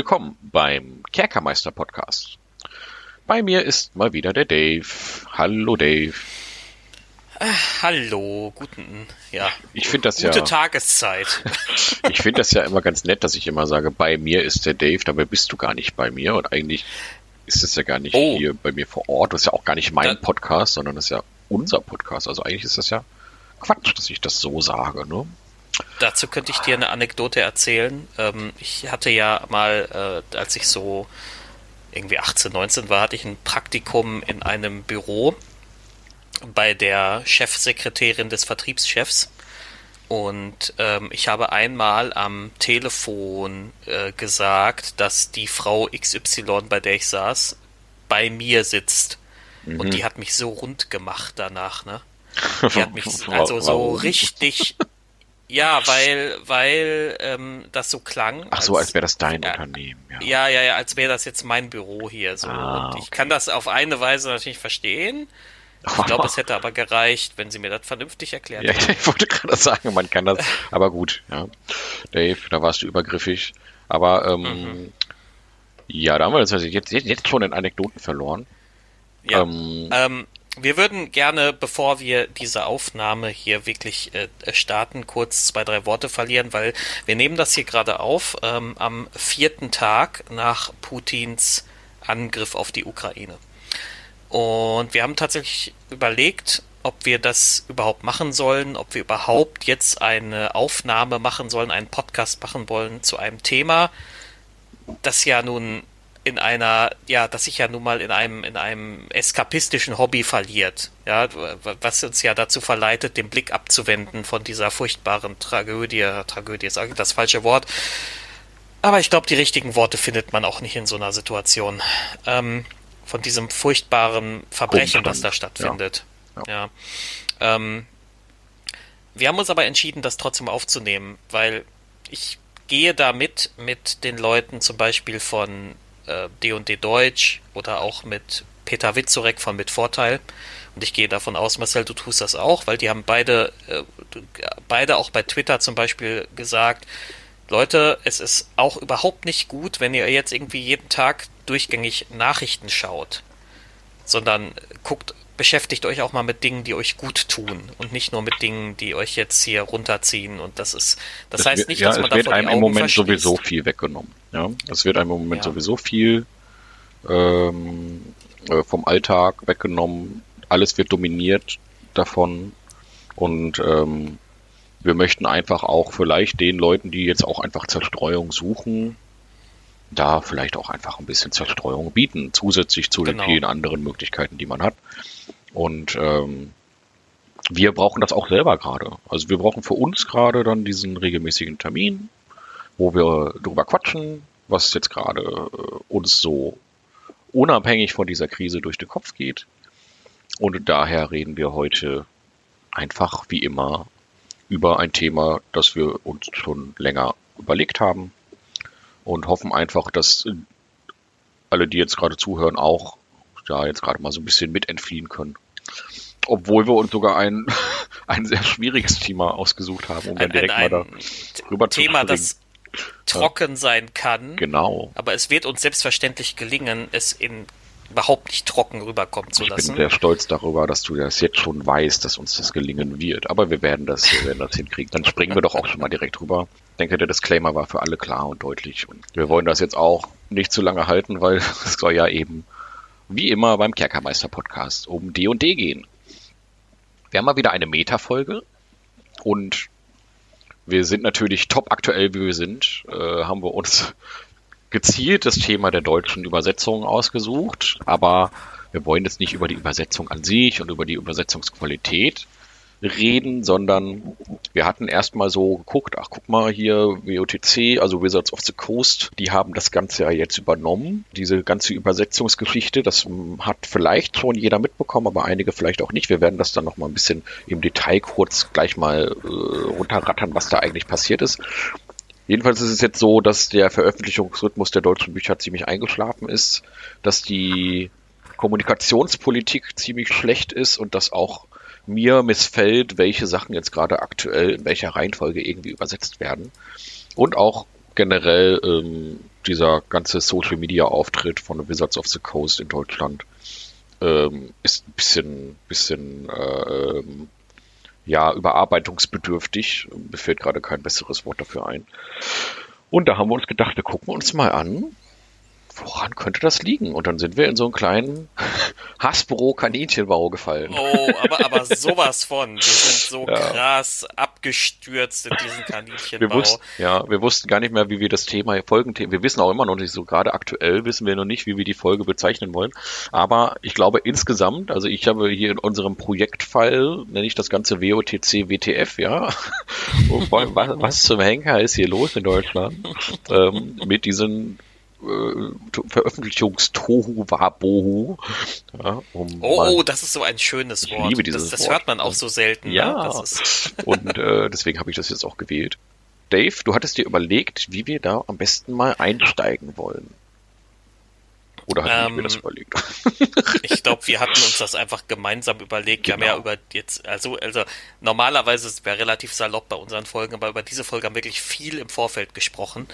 Willkommen beim Kerkermeister Podcast. Bei mir ist mal wieder der Dave. Hallo Dave. Äh, hallo, guten, ja. Ich finde das gute ja. Tageszeit. ich finde das ja immer ganz nett, dass ich immer sage, bei mir ist der Dave, dabei bist du gar nicht bei mir und eigentlich ist es ja gar nicht Oh. hier bei mir vor Ort. Das ist ja auch gar nicht mein Da- Podcast, sondern das ist ja unser Podcast. Also eigentlich ist das ja Quatsch, dass ich das so sage, ne? Dazu könnte ich dir eine Anekdote erzählen. Ähm, ich hatte ja mal, äh, als ich so irgendwie 18, 19 war, hatte ich ein Praktikum in einem Büro bei der Chefsekretärin des Vertriebschefs. Und ähm, ich habe einmal am Telefon äh, gesagt, dass die Frau XY, bei der ich saß, bei mir sitzt. Und die hat mich so rund gemacht danach, ne? Die hat mich also so richtig. Ja, weil, weil ähm, das so klang. Ach so, als wäre das dein ja, Unternehmen. Ja. Ja, ja, ja, als wäre das jetzt mein Büro hier so. Ah, und ich kann das auf eine Weise natürlich verstehen. Ich glaube, es hätte aber gereicht, wenn sie mir das vernünftig erklärt Ja, hätte. ich wollte gerade sagen, man kann das, aber gut, ja. Dave, da warst du übergriffig. Aber ähm, Mhm. ja, da haben wir das also jetzt, jetzt, jetzt schon in Anekdoten verloren. Ja. Ähm, Ähm, wir würden gerne, bevor wir diese Aufnahme hier wirklich äh, starten, kurz zwei, drei Worte verlieren, weil wir nehmen das hier gerade auf ähm, am vierten Tag nach Putins Angriff auf die Ukraine. Und wir haben tatsächlich überlegt, ob wir das überhaupt machen sollen, ob wir überhaupt jetzt eine Aufnahme machen sollen, einen Podcast machen wollen zu einem Thema, das ja nun in einer, ja, das sich ja nun mal in einem, in einem eskapistischen Hobby verliert, ja, was uns ja dazu verleitet, den Blick abzuwenden von dieser furchtbaren Tragödie, Tragödie ist eigentlich das falsche Wort, aber ich glaube, die richtigen Worte findet man auch nicht in so einer Situation, ähm, von diesem furchtbaren Verbrechen, das da stattfindet, Ja. ja. Ähm, wir haben uns aber entschieden, das trotzdem aufzunehmen, weil ich gehe da mit, mit den Leuten zum Beispiel von äh, D&D Deutsch oder auch mit Peter Witzorek von Mit Vorteil. Und ich gehe davon aus, Marcel, du tust das auch, weil die haben beide, äh, beide auch bei Twitter zum Beispiel gesagt, Leute, es ist auch überhaupt nicht gut, wenn ihr jetzt irgendwie jeden Tag durchgängig Nachrichten schaut, sondern guckt, beschäftigt euch auch mal mit Dingen, die euch gut tun und nicht nur mit Dingen, die euch jetzt hier runterziehen. Und das ist, das es heißt nicht, ja, dass man es wird davon einem im Moment verschließt. sowieso viel weggenommen. Ja, es wird einem im Moment Ja. sowieso viel ähm, äh, vom Alltag weggenommen. Alles wird dominiert davon und ähm, wir möchten einfach auch vielleicht den Leuten, die jetzt auch einfach Zerstreuung suchen, da vielleicht auch einfach ein bisschen Zerstreuung bieten, zusätzlich zu Genau. den vielen anderen Möglichkeiten, die man hat. Und ähm, wir brauchen das auch selber gerade. Also wir brauchen für uns gerade dann diesen regelmäßigen Termin, wo wir drüber quatschen, was jetzt gerade äh, uns so unabhängig von dieser Krise durch den Kopf geht. Und daher reden wir heute einfach wie immer über ein Thema, das wir uns schon länger überlegt haben und hoffen einfach, dass alle, die jetzt gerade zuhören, auch da jetzt gerade mal so ein bisschen mit entfliehen können. Obwohl wir uns sogar ein, ein sehr schwieriges Thema ausgesucht haben, um dann ein, direkt ein, mal da rüber zu Thema, springen. das trocken sein kann, Genau. aber es wird uns selbstverständlich gelingen, es in überhaupt nicht trocken rüberkommen zu Ich bin lassen. sehr stolz darüber, dass du das jetzt schon weißt, dass uns das gelingen wird. Aber wir werden das, wir werden das hinkriegen. Dann springen wir doch auch schon mal direkt rüber. Ich denke, der Disclaimer war für alle klar und deutlich. Und wir wollen das jetzt auch nicht zu lange halten, weil es soll ja eben, wie immer beim Kerkermeister-Podcast, um D&D gehen. Wir haben mal wieder eine Meta-Folge und wir sind natürlich top aktuell, wie wir sind, äh, haben wir uns gezielt das Thema der deutschen Übersetzung ausgesucht, aber wir wollen jetzt nicht über die Übersetzung an sich und über die Übersetzungsqualität reden, sondern wir hatten erstmal so geguckt, ach guck mal hier, WOTC, also Wizards of the Coast, die haben das Ganze ja jetzt übernommen, diese ganze Übersetzungsgeschichte, das mm, hat vielleicht schon jeder mitbekommen, aber einige vielleicht auch nicht. Wir werden das dann nochmal ein bisschen im Detail kurz gleich mal äh, runterrattern, was da eigentlich passiert ist. Jedenfalls ist es jetzt so, dass der Veröffentlichungsrhythmus der deutschen Bücher ziemlich eingeschlafen ist, dass die Kommunikationspolitik ziemlich schlecht ist und dass auch mir missfällt, welche Sachen jetzt gerade aktuell in welcher Reihenfolge irgendwie übersetzt werden. Und auch generell ähm, dieser ganze Social Media Auftritt von Wizards of the Coast in Deutschland ähm, ist ein bisschen, bisschen äh, ja, überarbeitungsbedürftig. Mir fällt gerade kein besseres Wort dafür ein. Und da haben wir uns gedacht, wir gucken uns mal an, woran könnte das liegen? Und dann sind wir in so einen kleinen Hasbro-Kaninchenbau gefallen. Oh, aber, aber sowas von. Wir sind so ja. krass abgestürzt in diesen Kaninchenbau. Wir wussten, ja, wir wussten gar nicht mehr, wie wir das Thema, Folgenthema, wir wissen auch immer noch nicht so, gerade aktuell wissen wir noch nicht, wie wir die Folge bezeichnen wollen. Aber ich glaube insgesamt, also ich habe hier in unserem Projektfall, nenne ich das ganze WOTC WTF, ja. was, was zum Henker ist hier los in Deutschland? ähm, mit diesen äh, Veröffentlichungstohu Wabohu. Ja, um oh, oh, das ist so ein schönes Wort. Ich liebe dieses das, das Wort. hört man auch so selten. Ne? Ja, und äh, deswegen habe ich das jetzt auch gewählt. Dave, du hattest dir überlegt, wie wir da am besten mal einsteigen wollen. Oder hatte ähm, ich mir das ähm, überlegt? ich glaube, wir hatten uns das einfach gemeinsam überlegt. Wir genau. haben ja genau. über jetzt, also, also normalerweise ist es relativ salopp bei unseren Folgen, aber über diese Folge haben wir wirklich viel im Vorfeld gesprochen,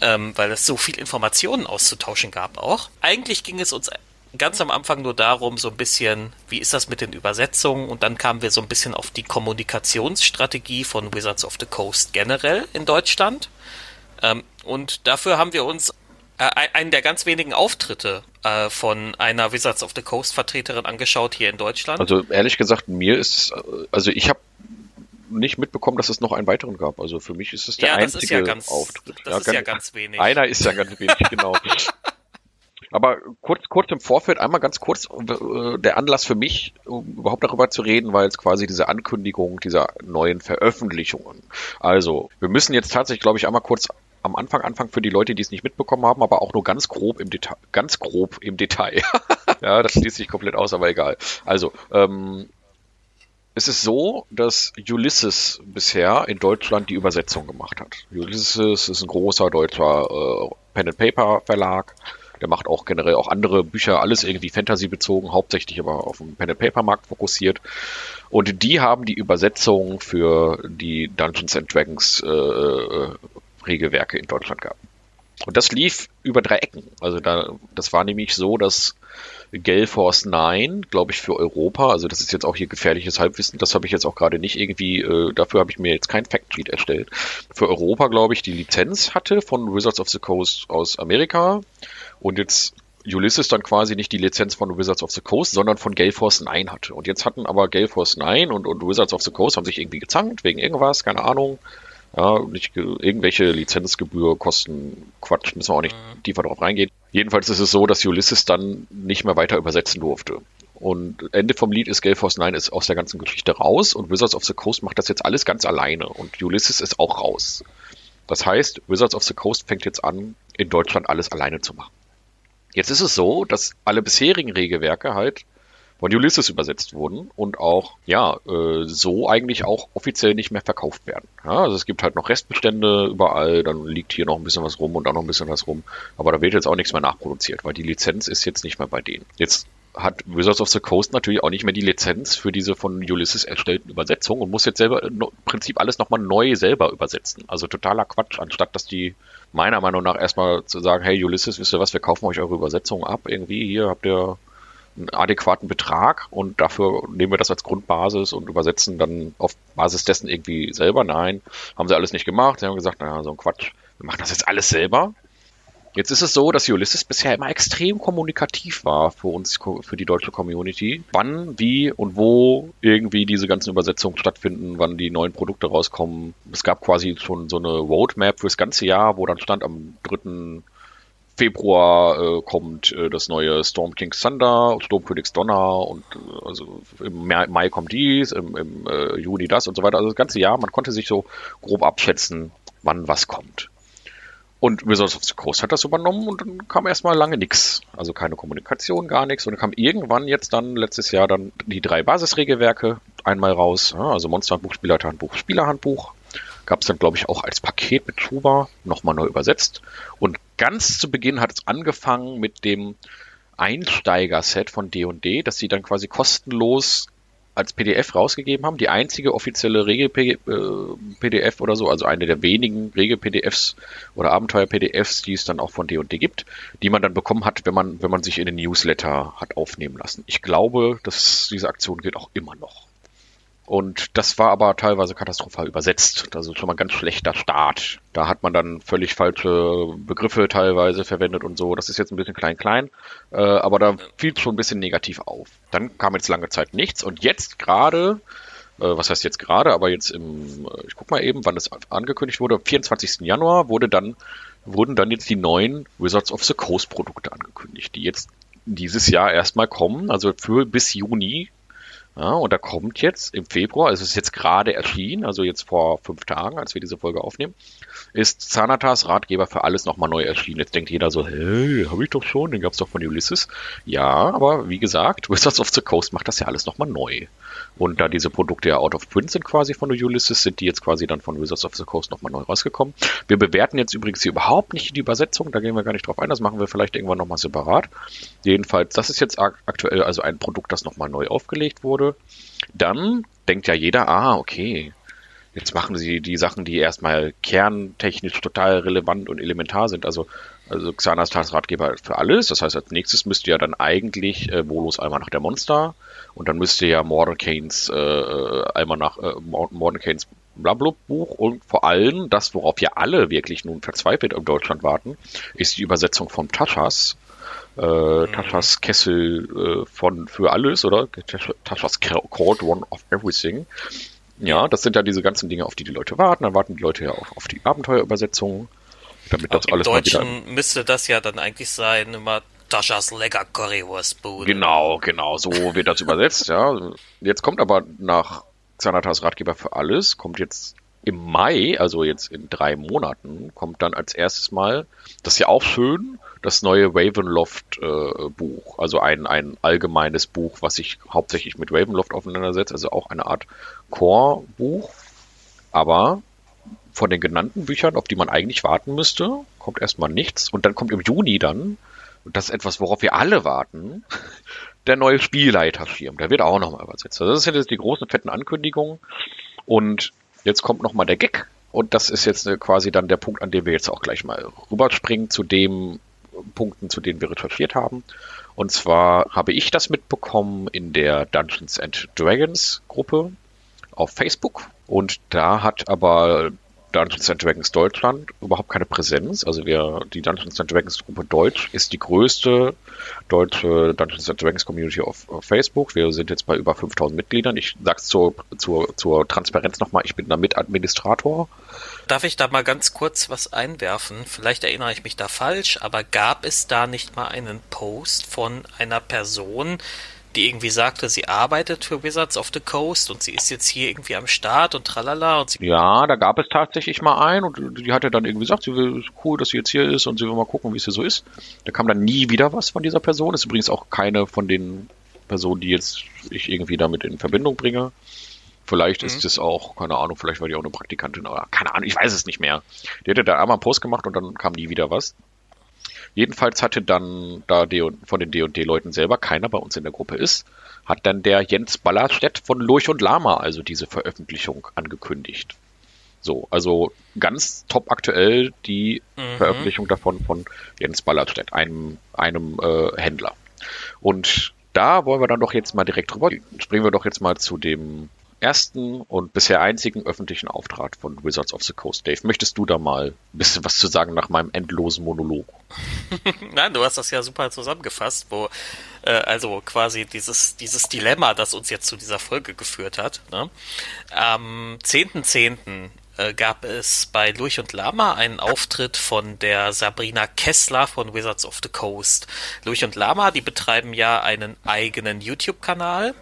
ähm, weil es so viel Informationen auszutauschen gab auch. Eigentlich ging es uns ganz am Anfang nur darum, so ein bisschen, wie ist das mit den Übersetzungen? Und dann kamen wir so ein bisschen auf die Kommunikationsstrategie von Wizards of the Coast generell in Deutschland. Ähm, und dafür haben wir uns äh, einen der ganz wenigen Auftritte äh, von einer Wizards of the Coast Vertreterin angeschaut hier in Deutschland. Also ehrlich gesagt, mir ist, also ich habe nicht mitbekommen, dass es noch einen weiteren gab. Also für mich ist es der ja, einzige ja ganz, Auftritt. Das ja, ist ganz, ja ganz wenig. Einer ist ja ganz wenig, genau. Aber kurz, kurz im Vorfeld, einmal ganz kurz, äh, der Anlass für mich, um überhaupt darüber zu reden, war jetzt quasi diese Ankündigung dieser neuen Veröffentlichungen. Also, wir müssen jetzt tatsächlich, glaube ich, einmal kurz am Anfang Anfang für die Leute, die es nicht mitbekommen haben, aber auch nur ganz grob im Detail. Ganz grob im Detail. ja, das schließt sich komplett aus, aber egal. Also, ähm, es ist so, dass Ulysses bisher in Deutschland die Übersetzung gemacht hat. Ulysses ist ein großer deutscher äh, Pen and Paper Verlag. Der macht auch generell auch andere Bücher, alles irgendwie Fantasy bezogen, hauptsächlich aber auf den Pen and Paper Markt fokussiert. Und die haben die Übersetzung für die Dungeons and Dragons äh, äh Regelwerke in Deutschland gab. Und das lief über drei Ecken. Also da, das war nämlich so, dass Gale Force 9, glaube ich, für Europa, also das ist jetzt auch hier gefährliches Halbwissen, das habe ich jetzt auch gerade nicht irgendwie, äh, dafür habe ich mir jetzt kein Factsheet erstellt. Für Europa, glaube ich, die Lizenz hatte von Wizards of the Coast aus Amerika und jetzt Ulysses dann quasi nicht die Lizenz von Wizards of the Coast, sondern von Gale Force 9 hatte. Und jetzt hatten aber Gale Force 9 und, und Wizards of the Coast haben sich irgendwie gezankt wegen irgendwas, keine Ahnung. Ja, nicht irgendwelche Lizenzgebühr kosten Quatsch, müssen wir auch nicht mhm. tiefer darauf reingehen. Jedenfalls ist es so, dass Ulysses dann nicht mehr weiter übersetzen durfte. Und Ende vom Lied ist Gale Force 9 ist aus der ganzen Geschichte raus und Wizards of the Coast macht das jetzt alles ganz alleine und Ulysses ist auch raus. Das heißt, Wizards of the Coast fängt jetzt an, in Deutschland alles alleine zu machen. Jetzt ist es so, dass alle bisherigen Regelwerke halt von Ulysses übersetzt wurden und auch, ja, äh, so eigentlich auch offiziell nicht mehr verkauft werden. Ja, also es gibt halt noch Restbestände überall, dann liegt hier noch ein bisschen was rum und da noch ein bisschen was rum, aber da wird jetzt auch nichts mehr nachproduziert, weil die Lizenz ist jetzt nicht mehr bei denen. Jetzt hat Wizards of the Coast natürlich auch nicht mehr die Lizenz für diese von Ulysses erstellten Übersetzungen und muss jetzt selber im Prinzip alles nochmal neu selber übersetzen. Also totaler Quatsch, anstatt dass die meiner Meinung nach erstmal zu sagen, hey Ulysses, wisst ihr was, wir kaufen euch eure Übersetzung ab, irgendwie, hier habt ihr einen adäquaten Betrag und dafür nehmen wir das als Grundbasis und übersetzen dann auf Basis dessen irgendwie selber. Nein, haben sie alles nicht gemacht. Sie haben gesagt, naja, so ein Quatsch, wir machen das jetzt alles selber. Jetzt ist es so, dass Ulysses bisher immer extrem kommunikativ war für uns, für die deutsche Community. Wann, wie und wo irgendwie diese ganzen Übersetzungen stattfinden, wann die neuen Produkte rauskommen. Es gab quasi schon so eine Roadmap fürs ganze Jahr, wo dann stand am 3. Februar äh, kommt äh, das neue Storm King's Thunder, Storm Phoenix Donner und äh, also im Mai kommt dies, im, im äh, Juni das und so weiter. Also das ganze Jahr, man konnte sich so grob abschätzen, wann was kommt. Und Wizards of the Coast hat das übernommen und dann kam erstmal lange nichts. Also keine Kommunikation, gar nichts. Und dann kam irgendwann jetzt dann letztes Jahr dann die drei Basisregelwerke einmal raus. Ja, also Monsterhandbuch, Spielerhandbuch, Spielerhandbuch gab es dann, glaube ich, auch als Paket mit Tuba nochmal neu übersetzt. Und ganz zu Beginn hat es angefangen mit dem Einsteiger-Set von D&D, dass sie dann quasi kostenlos als PDF rausgegeben haben. Die einzige offizielle Regel-PDF oder so, also eine der wenigen Regel-PDFs oder Abenteuer-PDFs, die es dann auch von D&D gibt, die man dann bekommen hat, wenn man, wenn man sich in den Newsletter hat aufnehmen lassen. Ich glaube, dass diese Aktion geht auch immer noch. Und das war aber teilweise katastrophal übersetzt. Also schon mal ein ganz schlechter Start. Da hat man dann völlig falsche Begriffe teilweise verwendet und so. Das ist jetzt ein bisschen klein-klein, äh, aber da fiel schon ein bisschen negativ auf. Dann kam jetzt lange Zeit nichts und jetzt gerade, äh, was heißt jetzt gerade, aber jetzt im, äh, ich guck mal eben, wann es angekündigt wurde, am 24. Januar wurde dann, wurden dann jetzt die neuen Wizards of the Coast Produkte angekündigt, die jetzt dieses Jahr erstmal kommen, also für bis Juni ja, und da kommt jetzt im Februar, es ist jetzt gerade erschienen, also jetzt vor fünf Tagen, als wir diese Folge aufnehmen, ist Zanatas Ratgeber für alles nochmal neu erschienen. Jetzt denkt jeder so, hey, habe ich doch schon, den gab's doch von Ulysses. Ja, aber wie gesagt, Wizards of the Coast macht das ja alles nochmal neu. Und da diese Produkte ja out of print sind quasi von Ulysses, sind die jetzt quasi dann von Wizards of the Coast nochmal neu rausgekommen. Wir bewerten jetzt übrigens hier überhaupt nicht die Übersetzung, da gehen wir gar nicht drauf ein, das machen wir vielleicht irgendwann nochmal separat. Jedenfalls, das ist jetzt aktuell also ein Produkt, das nochmal neu aufgelegt wurde. Dann denkt ja jeder, ah, okay, jetzt machen sie die Sachen, die erstmal kerntechnisch total relevant und elementar sind. Also, also Xanas Ratgeber für alles. Das heißt, als nächstes müsste ja dann eigentlich äh, Bolos nach der Monster und dann müsste ja Mordenkanes äh, äh nach äh, Mordenkanes Blablub-Buch und vor allem das, worauf wir alle wirklich nun verzweifelt in Deutschland warten, ist die Übersetzung von Taschas. Äh, mhm. Taschas Kessel äh, von für alles, oder? Taschas Called One of Everything. Ja, das sind ja diese ganzen Dinge, auf die die Leute warten. Dann warten die Leute ja auch auf die Abenteuerübersetzung, damit das Auch alles Im Deutschen mal wieder... müsste das ja dann eigentlich sein, immer Taschas lecker Currywurstbude. Genau, genau, so wird das übersetzt, ja. Jetzt kommt aber nach Xanatas Ratgeber für alles, kommt jetzt im Mai, also jetzt in drei Monaten, kommt dann als erstes Mal, das ist ja auch schön, das neue Ravenloft äh. Also ein, ein allgemeines Buch, was sich hauptsächlich mit Ravenloft auseinandersetzt, also auch eine Art Core-Buch. Aber von den genannten Büchern, auf die man eigentlich warten müsste, kommt erstmal nichts. Und dann kommt im Juni dann, und das ist etwas, worauf wir alle warten, der neue Spielleiterschirm. Der wird auch nochmal übersetzt. Also das sind jetzt die großen, fetten Ankündigungen. Und Jetzt kommt nochmal der Gag. Und das ist jetzt äh, quasi dann der Punkt, an dem wir jetzt auch gleich mal rüberspringen zu den Punkten, zu denen wir recherchiert haben. Und zwar habe ich das mitbekommen in der Dungeons and Dragons Gruppe auf Facebook. Und da hat aber Dungeons and Dragons Deutschland überhaupt keine Präsenz. Also wir, die Dungeons and Dragons Gruppe Deutsch ist die größte deutsche Dungeons and Dragons Community auf, auf Facebook. Wir sind jetzt bei über 5000 Mitgliedern. Ich sag's zur, zur, zur Transparenz nochmal, ich bin da Mitadministrator. Darf ich da mal ganz kurz was einwerfen? Vielleicht erinnere ich mich da falsch, aber gab es da nicht mal einen Post von einer Person, die irgendwie sagte, sie arbeitet für Wizards of the Coast und sie ist jetzt hier irgendwie am Start und tralala. Und ja, da gab es tatsächlich mal einen und die hatte dann irgendwie gesagt, sie will cool, dass sie jetzt hier ist und sie will mal gucken, wie es hier so ist. Da kam dann nie wieder was von dieser Person. Das ist übrigens auch keine von den Personen, die jetzt ich irgendwie damit in Verbindung bringe. Vielleicht mhm. ist es auch, keine Ahnung, vielleicht war die auch eine Praktikantin oder keine Ahnung, ich weiß es nicht mehr. Die hatte da einmal einen Post gemacht und dann kam nie wieder was. Jedenfalls hatte dann, da D von den D&D-Leuten selber keiner bei uns in der Gruppe ist, hat dann der Jens Ballerstedt von Lurch und Lama also diese Veröffentlichung angekündigt. So, also ganz top aktuell die mhm. Veröffentlichung davon von Jens Ballerstedt, einem, einem äh, Händler. Und da wollen wir dann doch jetzt mal direkt drüber. Springen wir doch jetzt mal zu dem ersten und bisher einzigen öffentlichen Auftrag von Wizards of the Coast. Dave, möchtest du da mal ein bisschen was zu sagen nach meinem endlosen Monolog? Nein, du hast das ja super zusammengefasst, wo äh, also quasi dieses, dieses Dilemma, das uns jetzt zu dieser Folge geführt hat. Ne? Am 10.10. Äh, gab es bei Lurch und Lama einen Auftritt von der Sabrina Kessler von Wizards of the Coast. Lurch und Lama, die betreiben ja einen eigenen YouTube-Kanal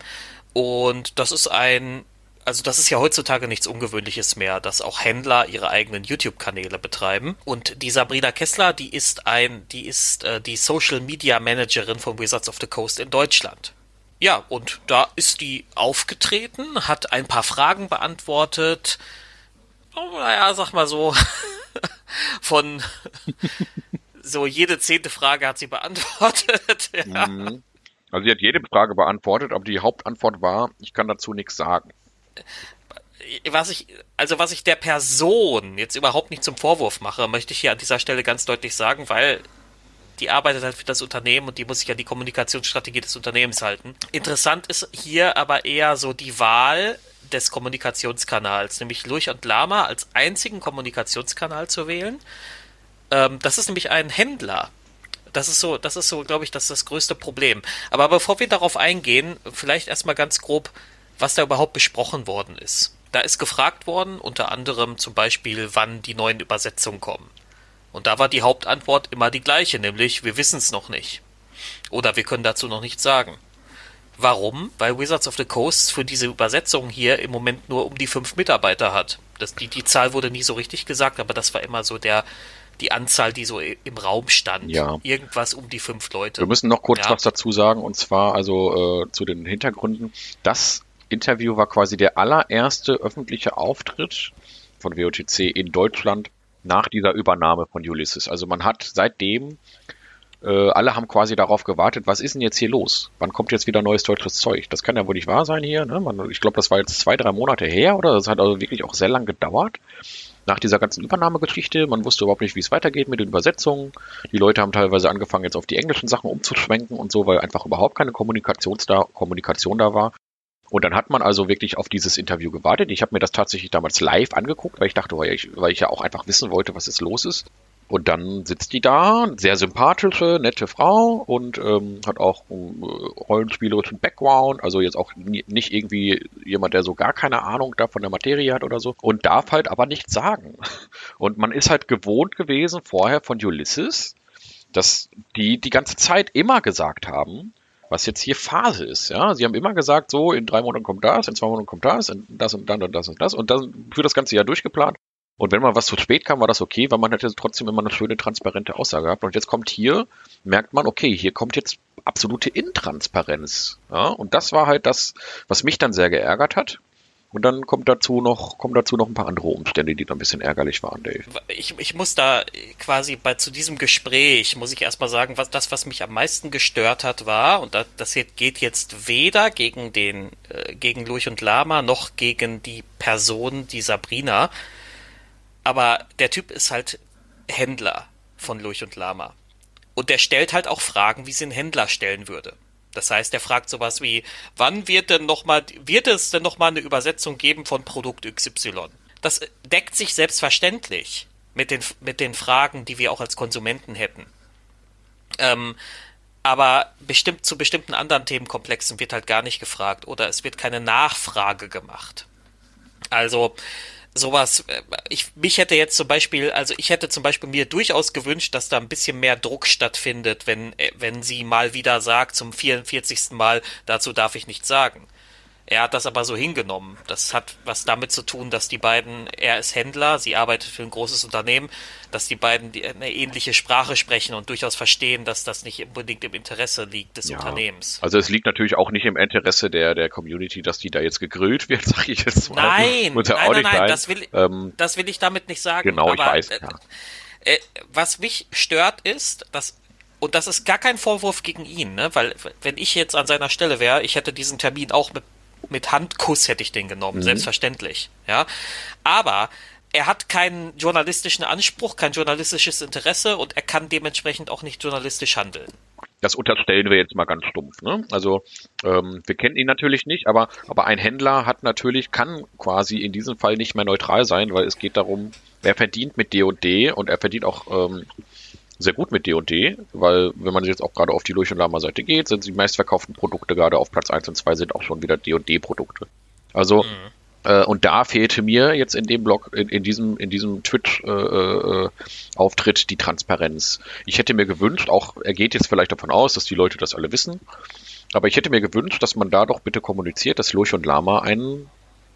und das ist ein, also das ist ja heutzutage nichts Ungewöhnliches mehr, dass auch Händler ihre eigenen YouTube-Kanäle betreiben. Und die Sabrina Kessler, die ist ein, die ist äh, die Social Media Managerin von Wizards of the Coast in Deutschland. Ja, und da ist die aufgetreten, hat ein paar Fragen beantwortet. Oh, naja, sag mal so, von so jede zehnte Frage hat sie beantwortet. ja. Mhm. Also sie hat jede Frage beantwortet, aber die Hauptantwort war, ich kann dazu nichts sagen. Was ich, also was ich der Person jetzt überhaupt nicht zum Vorwurf mache, möchte ich hier an dieser Stelle ganz deutlich sagen, weil die arbeitet halt für das Unternehmen und die muss sich an die Kommunikationsstrategie des Unternehmens halten. Interessant ist hier aber eher so die Wahl des Kommunikationskanals, nämlich Lurch und Lama als einzigen Kommunikationskanal zu wählen. Ähm, das ist nämlich ein Händler. Das ist so, das ist so, glaube ich, das das größte Problem. Aber bevor wir darauf eingehen, vielleicht erstmal ganz grob, was da überhaupt besprochen worden ist. Da ist gefragt worden, unter anderem zum Beispiel, wann die neuen Übersetzungen kommen. Und da war die Hauptantwort immer die gleiche, nämlich wir wissen es noch nicht. Oder wir können dazu noch nichts sagen. Warum? Weil Wizards of the Coast für diese Übersetzung hier im Moment nur um die fünf Mitarbeiter hat. Das, die, die Zahl wurde nie so richtig gesagt, aber das war immer so der, die Anzahl, die so im Raum stand. Ja. Irgendwas um die fünf Leute. Wir müssen noch kurz ja. was dazu sagen, und zwar also äh, zu den Hintergründen. Das Interview war quasi der allererste öffentliche Auftritt von WOTC in Deutschland nach dieser Übernahme von Ulysses. Also man hat seitdem, äh, alle haben quasi darauf gewartet, was ist denn jetzt hier los? Wann kommt jetzt wieder neues deutsches Zeug? Das kann ja wohl nicht wahr sein hier. Ne? Man, ich glaube, das war jetzt zwei, drei Monate her oder das hat also wirklich auch sehr lang gedauert. Nach dieser ganzen Übernahmegeschichte, man wusste überhaupt nicht, wie es weitergeht mit den Übersetzungen. Die Leute haben teilweise angefangen, jetzt auf die englischen Sachen umzuschwenken und so, weil einfach überhaupt keine Kommunikation da, Kommunikation da war. Und dann hat man also wirklich auf dieses Interview gewartet. Ich habe mir das tatsächlich damals live angeguckt, weil ich dachte, weil ich, weil ich ja auch einfach wissen wollte, was jetzt los ist. Und dann sitzt die da, sehr sympathische, nette Frau und ähm, hat auch einen äh, rollenspielerischen Background, also jetzt auch nicht irgendwie jemand, der so gar keine Ahnung da von der Materie hat oder so und darf halt aber nichts sagen. Und man ist halt gewohnt gewesen vorher von Ulysses, dass die die ganze Zeit immer gesagt haben, was jetzt hier Phase ist. Ja, sie haben immer gesagt, so in drei Monaten kommt das, in zwei Monaten kommt das, in das und dann und das und das und dann für das ganze Jahr durchgeplant. Und wenn mal was zu spät kam, war das okay, weil man hätte trotzdem immer eine schöne, transparente Aussage gehabt. Und jetzt kommt hier, merkt man, okay, hier kommt jetzt absolute Intransparenz. Ja, und das war halt das, was mich dann sehr geärgert hat. Und dann kommt dazu noch, kommen dazu noch ein paar andere Umstände, die da ein bisschen ärgerlich waren, Dave. Ich, ich muss da quasi bei zu diesem Gespräch, muss ich erstmal sagen, was das, was mich am meisten gestört hat, war, und das, das geht jetzt weder gegen den, äh, gegen Lurch und Lama noch gegen die Person, die Sabrina. Aber der Typ ist halt Händler von Lurch und Lama. Und der stellt halt auch Fragen, wie sie ein Händler stellen würde. Das heißt, er fragt sowas wie, wann wird denn noch mal, wird es denn noch mal eine Übersetzung geben von Produkt XY? Das deckt sich selbstverständlich mit den, mit den Fragen, die wir auch als Konsumenten hätten. Ähm, aber bestimmt zu bestimmten anderen Themenkomplexen wird halt gar nicht gefragt oder es wird keine Nachfrage gemacht. Also sowas, äh, ich, mich hätte jetzt zum Beispiel, also ich hätte zum Beispiel mir durchaus gewünscht, dass da ein bisschen mehr Druck stattfindet, wenn, äh, wenn sie mal wieder sagt, zum 44. Mal, dazu darf ich nichts sagen. Er hat das aber so hingenommen. Das hat was damit zu tun, dass die beiden, er ist Händler, sie arbeitet für ein großes Unternehmen, dass die beiden eine ähnliche Sprache sprechen und durchaus verstehen, dass das nicht unbedingt im Interesse liegt des ja. Unternehmens. Also es liegt natürlich auch nicht im Interesse der, der Community, dass die da jetzt gegrillt wird, sage ich jetzt mal. Nein, nein, nein, nein, das will, ähm, das will ich damit nicht sagen. Genau, aber, ich weiß. Ja. Äh, äh, was mich stört ist, dass und das ist gar kein Vorwurf gegen ihn, ne? weil wenn ich jetzt an seiner Stelle wäre, ich hätte diesen Termin auch mit mit Handkuss hätte ich den genommen, mhm. selbstverständlich. Ja, aber er hat keinen journalistischen Anspruch, kein journalistisches Interesse und er kann dementsprechend auch nicht journalistisch handeln. Das unterstellen wir jetzt mal ganz stumpf. Ne? Also ähm, wir kennen ihn natürlich nicht, aber, aber ein Händler hat natürlich, kann quasi in diesem Fall nicht mehr neutral sein, weil es geht darum, er verdient mit D&D &D und er verdient auch ähm, sehr gut mit D&D, weil wenn man jetzt auch gerade auf die Lurch und Lama Seite geht, sind die meistverkauften Produkte gerade auf Platz 1 und 2 sind auch schon wieder D&D Produkte. Also mhm. äh, und da fehlte mir jetzt in dem Blog, in, in diesem, in diesem Twitch-Auftritt äh, äh, die Transparenz. Ich hätte mir gewünscht, auch er geht jetzt vielleicht davon aus, dass die Leute das alle wissen, aber ich hätte mir gewünscht, dass man da doch bitte kommuniziert, dass Lurch und Lama ein,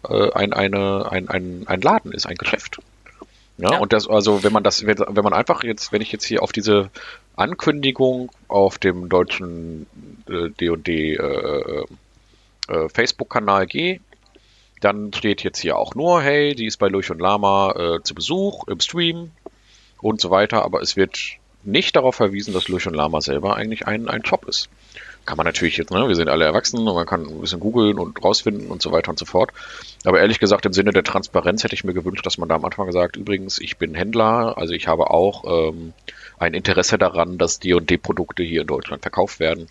äh, ein, eine, ein, ein, ein Laden ist, ein Geschäft. Ja, ja, und das, also wenn man das, wenn man einfach jetzt, wenn ich jetzt hier auf diese Ankündigung auf dem deutschen D&D äh, äh, äh, Facebook-Kanal gehe, dann steht jetzt hier auch nur, hey, die ist bei Luch und Lama äh, zu Besuch im Stream und so weiter, aber es wird nicht darauf verwiesen, dass Luch und Lama selber eigentlich ein, ein Shop ist. Kann man natürlich jetzt, ne, wir sind alle erwachsen und man kann ein bisschen googeln und rausfinden und so weiter und so fort. Aber ehrlich gesagt, im Sinne der Transparenz hätte ich mir gewünscht, dass man da am Anfang gesagt, übrigens, ich bin Händler, also ich habe auch ähm, ein Interesse daran, dass die und die Produkte hier in Deutschland verkauft werden.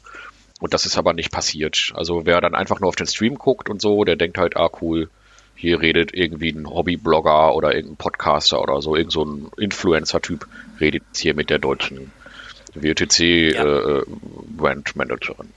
Und das ist aber nicht passiert. Also wer dann einfach nur auf den Stream guckt und so, der denkt halt, ah cool, hier redet irgendwie ein Hobbyblogger oder irgendein Podcaster oder so, irgend so ein Influencer-Typ redet hier mit der deutschen WTC ja. äh, Brand Managerin.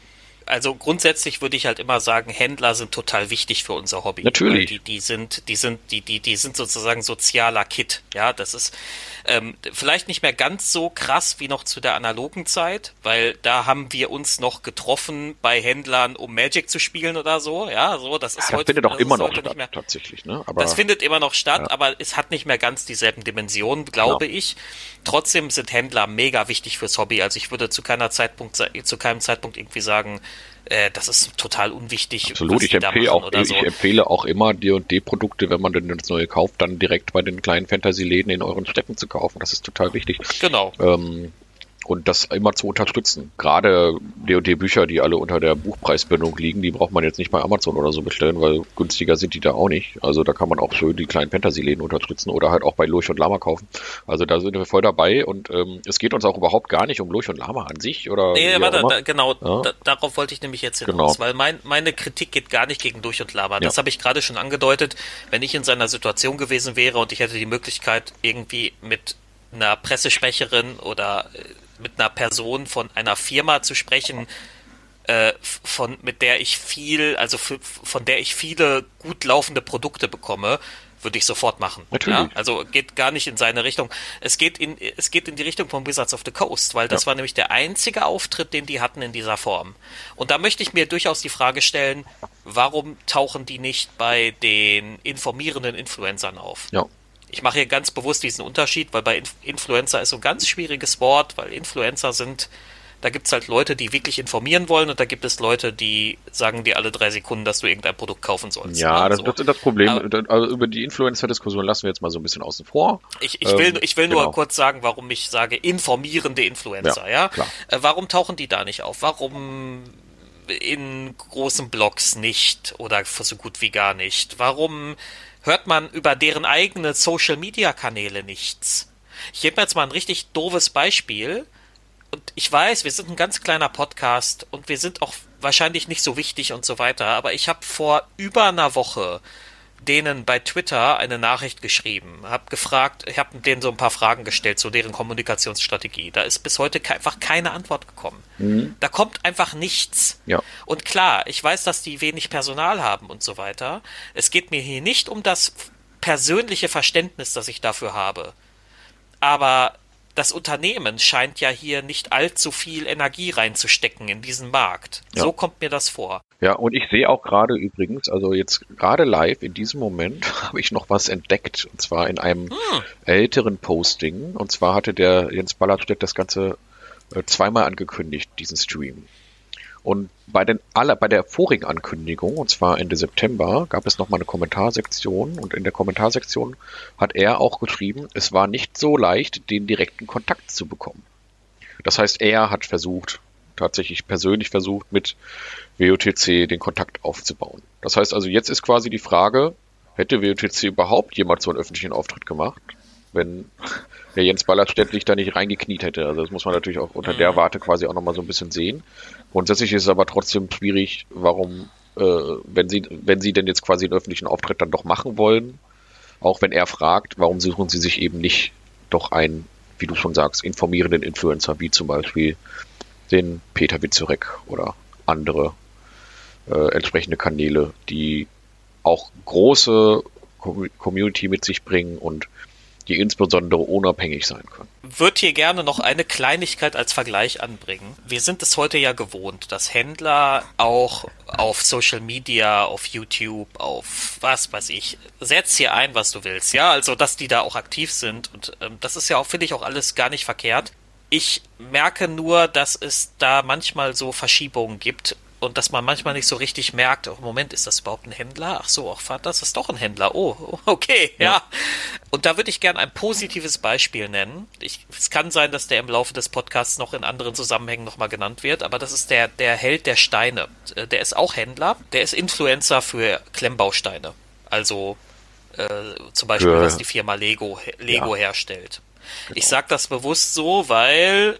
Also grundsätzlich würde ich halt immer sagen, Händler sind total wichtig für unser Hobby. Natürlich. Die, die sind, die sind, die, die, die sind sozusagen sozialer Kit. Ja, das ist, ähm, vielleicht nicht mehr ganz so krass wie noch zu der analogen Zeit, weil da haben wir uns noch getroffen bei Händlern, um Magic zu spielen oder so. Ja, so das ist das heute. Findet auch immer noch statt, mehr, tatsächlich. Ne? Aber, das findet immer noch statt, ja. aber es hat nicht mehr ganz dieselben Dimensionen, glaube genau. ich. Trotzdem sind Händler mega wichtig fürs Hobby. Also ich würde zu keiner Zeitpunkt, zu keinem Zeitpunkt irgendwie sagen, äh, das ist total unwichtig. Absolut, ich empfehle auch, ich so. empfehle auch immer D&D-Produkte, wenn man denn das neue kauft, dann direkt bei den kleinen Fantasy-Läden in euren Städten zu kaufen. Das ist total wichtig. Genau. Ähm, und das immer zu unterstützen. Gerade D&D-Bücher, die alle unter der Buchpreisbindung liegen, die braucht man jetzt nicht bei Amazon oder so bestellen, weil günstiger sind die da auch nicht. Also da kann man auch schön die kleinen Fantasy-Läden unterstützen oder halt auch bei Lurch und Lama kaufen. Also da sind wir voll dabei und ähm, es geht uns auch überhaupt gar nicht um Lurch und Lama an sich oder. Nee, warte, da, genau, ja? da, darauf wollte ich nämlich jetzt hinaus, genau. weil mein, meine Kritik geht gar nicht gegen Lurch und Lama. Das ja. habe ich gerade schon angedeutet. Wenn ich in seiner Situation gewesen wäre und ich hätte die Möglichkeit, irgendwie mit einer Pressesprecherin oder äh, mit einer Person von einer Firma zu sprechen, äh, von mit der ich viel, also von der ich viele gut laufende Produkte bekomme, würde ich sofort machen. Natürlich. Ja? Also geht gar nicht in seine Richtung. Es geht in, es geht in die Richtung von Wizards of the Coast, weil das ja. war nämlich der einzige Auftritt, den die hatten in dieser Form. Und da möchte ich mir durchaus die Frage stellen, warum tauchen die nicht bei den informierenden Influencern auf? Ja. Ich mache hier ganz bewusst diesen Unterschied, weil bei Influencer ist so ein ganz schwieriges Wort, weil Influencer sind, da gibt es halt Leute, die wirklich informieren wollen und da gibt es Leute, die sagen dir alle drei Sekunden, dass du irgendein Produkt kaufen sollst. Ja, das, das ist das Problem. Aber, also über die Influencer-Diskussion lassen wir jetzt mal so ein bisschen außen vor. Ich, ich will, ähm, ich will genau. nur kurz sagen, warum ich sage informierende Influencer. Ja, ja? Äh, warum tauchen die da nicht auf? Warum in großen Blogs nicht oder so gut wie gar nicht? Warum hört man über deren eigene Social-Media-Kanäle nichts. Ich gebe mir jetzt mal ein richtig doofes Beispiel. Und ich weiß, wir sind ein ganz kleiner Podcast und wir sind auch wahrscheinlich nicht so wichtig und so weiter, aber ich habe vor über einer Woche denen bei Twitter eine Nachricht geschrieben, habe gefragt, ich habe denen so ein paar Fragen gestellt zu deren Kommunikationsstrategie. Da ist bis heute einfach keine Antwort gekommen. Mhm. Da kommt einfach nichts. Ja. Und klar, ich weiß, dass die wenig Personal haben und so weiter. Es geht mir hier nicht um das persönliche Verständnis, das ich dafür habe. Aber das Unternehmen scheint ja hier nicht allzu viel Energie reinzustecken in diesen Markt. Ja. So kommt mir das vor. Ja, und ich sehe auch gerade übrigens, also jetzt gerade live in diesem Moment habe ich noch was entdeckt. Und zwar in einem hm. älteren Posting. Und zwar hatte der Jens Ballerstedt das Ganze äh, zweimal angekündigt, diesen Stream. Und bei, den aller, bei der vorigen Ankündigung, und zwar Ende September, gab es nochmal eine Kommentarsektion und in der Kommentarsektion hat er auch geschrieben, es war nicht so leicht, den direkten Kontakt zu bekommen. Das heißt, er hat versucht, tatsächlich persönlich versucht, mit WOTC den Kontakt aufzubauen. Das heißt also, jetzt ist quasi die Frage, hätte WOTC überhaupt jemals so einen öffentlichen Auftritt gemacht, wenn der Jens Ballerstedt da nicht reingekniet hätte. Also das muss man natürlich auch unter der mhm. Warte quasi auch nochmal so ein bisschen sehen. Grundsätzlich ist es aber trotzdem schwierig, warum, äh, wenn sie, wenn sie denn jetzt quasi einen öffentlichen Auftritt dann doch machen wollen, auch wenn er fragt, warum suchen sie sich eben nicht doch einen, wie du schon sagst, informierenden Influencer, wie zum Beispiel den Peter Witzurek oder andere äh, entsprechende Kanäle, die auch große Community mit sich bringen und die insbesondere unabhängig sein können. Wird hier gerne noch eine Kleinigkeit als Vergleich anbringen. Wir sind es heute ja gewohnt, dass Händler auch auf Social Media, auf YouTube, auf was weiß ich, setz hier ein, was du willst, ja, also dass die da auch aktiv sind und ähm, das ist ja auch, finde ich, auch alles gar nicht verkehrt. Ich merke nur, dass es da manchmal so Verschiebungen gibt und dass man manchmal nicht so richtig merkt, oh Moment, ist das überhaupt ein Händler? Ach so, ach Vater, das ist doch ein Händler. Oh, okay, ja. ja. Und da würde ich gerne ein positives Beispiel nennen. Ich, es kann sein, dass der im Laufe des Podcasts noch in anderen Zusammenhängen nochmal genannt wird, aber das ist der, der Held der Steine. Äh, der ist auch Händler, der ist Influencer für Klemmbausteine. Also äh, zum Beispiel, was die Firma Lego, Lego ja. herstellt. Genau. Ich sage das bewusst so, weil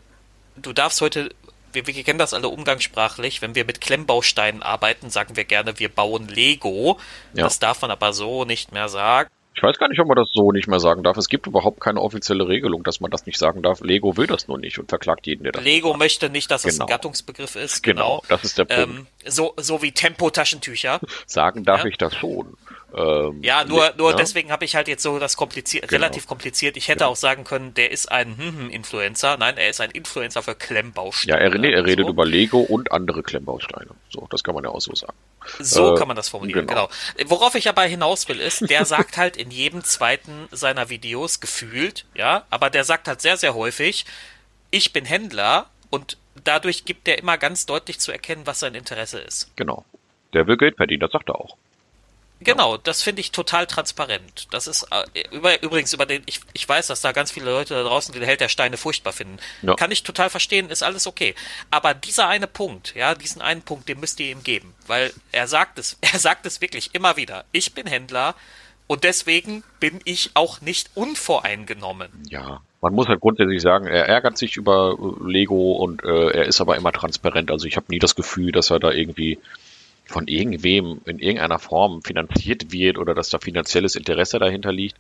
du darfst heute wir, wir kennen das alle umgangssprachlich, wenn wir mit Klemmbausteinen arbeiten, sagen wir gerne, wir bauen Lego. Ja. Das darf man aber so nicht mehr sagen. Ich weiß gar nicht, ob man das so nicht mehr sagen darf. Es gibt überhaupt keine offizielle Regelung, dass man das nicht sagen darf. Lego will das nur nicht und verklagt jeden, der das Lego sagt. möchte nicht, dass genau. es ein. Gattungsbegriff ist. Genau, genau das ist der Punkt. Ähm, so, so wie Tempo-Taschentücher. Sagen darf ja. ich das schon. Ähm, ja, nur, nur ja. deswegen habe ich halt jetzt so das kompliziert, genau. relativ kompliziert. Ich hätte genau. auch sagen können, der ist ein hm Influencer. Nein, er ist ein Influencer für Klemmbausteine. Ja, er, nee, er redet so. über Lego und andere Klemmbausteine. So, das kann man ja auch so sagen. So äh, kann man das formulieren, genau. genau. Worauf ich aber hinaus will, ist, der sagt halt in jedem zweiten seiner Videos gefühlt, ja, aber der sagt halt sehr, sehr häufig, ich bin Händler und dadurch gibt er immer ganz deutlich zu erkennen, was sein Interesse ist. Genau. Der will Geld verdienen, das sagt er auch. Genau, das finde ich total transparent. Das ist äh, über, übrigens über den, ich, ich weiß, dass da ganz viele Leute da draußen den Held der Steine furchtbar finden. Ja. Kann ich total verstehen, ist alles okay. Aber dieser eine Punkt, ja, diesen einen Punkt, den müsst ihr ihm geben. Weil er sagt es, er sagt es wirklich immer wieder. Ich bin Händler und deswegen bin ich auch nicht unvoreingenommen. Ja, man muss halt grundsätzlich sagen, er ärgert sich über Lego und äh, er ist aber immer transparent. Also ich habe nie das Gefühl, dass er da irgendwie von irgendwem in irgendeiner Form finanziert wird oder dass da finanzielles Interesse dahinter liegt,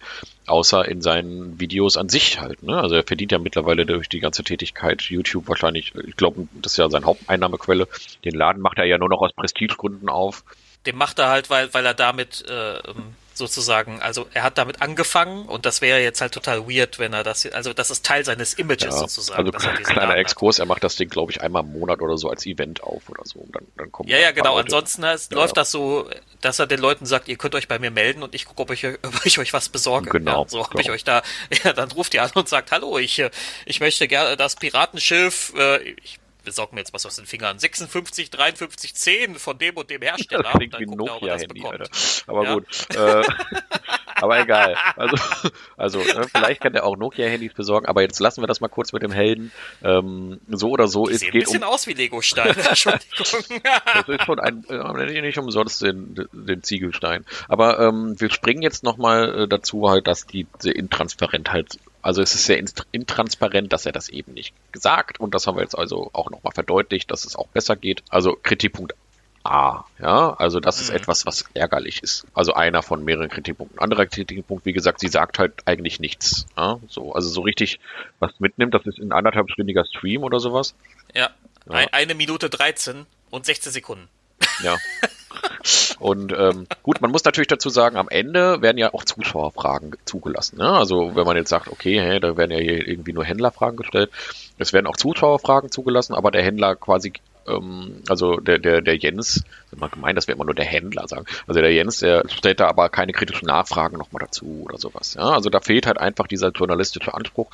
außer in seinen Videos an sich halt. Ne? Also er verdient ja mittlerweile durch die ganze Tätigkeit YouTube wahrscheinlich, ich glaube, das ist ja seine Haupteinnahmequelle. Den Laden macht er ja nur noch aus Prestigegründen auf. Den macht er halt, weil, weil er damit äh, ähm, sozusagen, also er hat damit angefangen und das wäre jetzt halt total weird, wenn er das, also das ist Teil seines Images ja, sozusagen. Also kleiner Exkurs, er macht das Ding, glaube ich, einmal im Monat oder so als Event auf oder so. Und dann, dann kommt ja, ja, genau. Leute. Ansonsten heißt, ja, läuft das so, dass er den Leuten sagt, ihr könnt euch bei mir melden und ich gucke, ob ich, ob ich euch was besorge. Genau. Ja, so habe ich euch da, ja, dann ruft ihr an und sagt, hallo, ich, ich möchte gerne das Piratenschiff, äh, ich besorgen mir jetzt was aus den Fingern. 56, 53, 10 von dem und dem Hersteller. Das klingt wie ein Nokia-Handy. Aber ja. gut. Äh, aber egal. Also, also ne, vielleicht kann er auch Nokia-Handys besorgen, aber jetzt lassen wir das mal kurz mit dem Helden. Ähm, so oder so Die ist sehen geht ein bisschen um, aus wie Lego-Steine. Entschuldigung. das ist schon ein, äh, nicht umsonst den, den Ziegelstein. Aber ähm, wir springen jetzt nochmal äh, dazu halt, dass die, die Intransparent halt also es ist sehr intransparent, dass er das eben nicht gesagt und das haben wir jetzt also auch nochmal verdeutlicht, dass es auch besser geht. Also Kritikpunkt A, ja, also das mhm. ist etwas, was ärgerlich ist. Also einer von mehreren Kritikpunkten. Anderer Kritikpunkt, wie gesagt, sie sagt halt eigentlich nichts. Ja? So, also so richtig was mitnimmt, das ist ein anderthalbstündiger Stream oder sowas. Ja, ja. eine Minute 13 und 16 Sekunden. Ja. Und ähm, gut, man muss natürlich dazu sagen, am Ende werden ja auch Zuschauerfragen zugelassen. Ne? Also wenn man jetzt sagt, okay, hey, da werden ja hier irgendwie nur Händlerfragen gestellt, es werden auch Zuschauerfragen zugelassen, aber der Händler quasi ähm, also der, der, der Jens, ist mal gemein, dass wir immer nur der Händler sagen. Also der Jens, der stellt da aber keine kritischen Nachfragen nochmal dazu oder sowas. Ja? Also da fehlt halt einfach dieser journalistische Anspruch.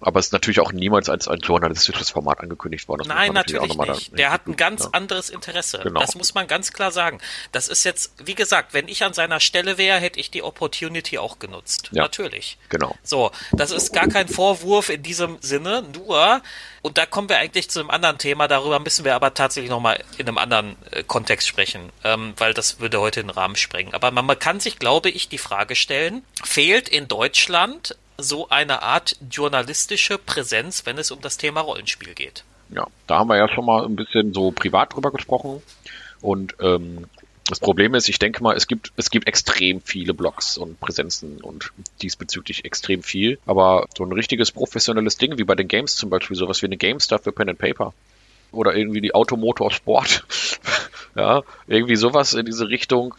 Aber es ist natürlich auch niemals als ein journalistisches Format angekündigt worden. Das Nein, natürlich, natürlich nicht. Der hat ein ganz ja. anderes Interesse. Genau. Das muss man ganz klar sagen. Das ist jetzt, wie gesagt, wenn ich an seiner Stelle wäre, hätte ich die Opportunity auch genutzt. Ja. Natürlich. Genau. So, das ist gar kein Vorwurf in diesem Sinne, nur, und da kommen wir eigentlich zu einem anderen Thema, darüber müssen wir aber tatsächlich nochmal in einem anderen äh, Kontext sprechen, ähm, weil das würde heute den Rahmen sprengen. Aber man, man kann sich, glaube ich, die Frage stellen, fehlt in Deutschland so eine Art journalistische Präsenz, wenn es um das Thema Rollenspiel geht. Ja, da haben wir ja schon mal ein bisschen so privat drüber gesprochen. Und ähm, das Problem ist, ich denke mal, es gibt, es gibt extrem viele Blogs und Präsenzen und diesbezüglich extrem viel. Aber so ein richtiges professionelles Ding, wie bei den Games zum Beispiel, sowas wie eine GameStar für Pen and Paper. Oder irgendwie die Automotorsport. ja, irgendwie sowas in diese Richtung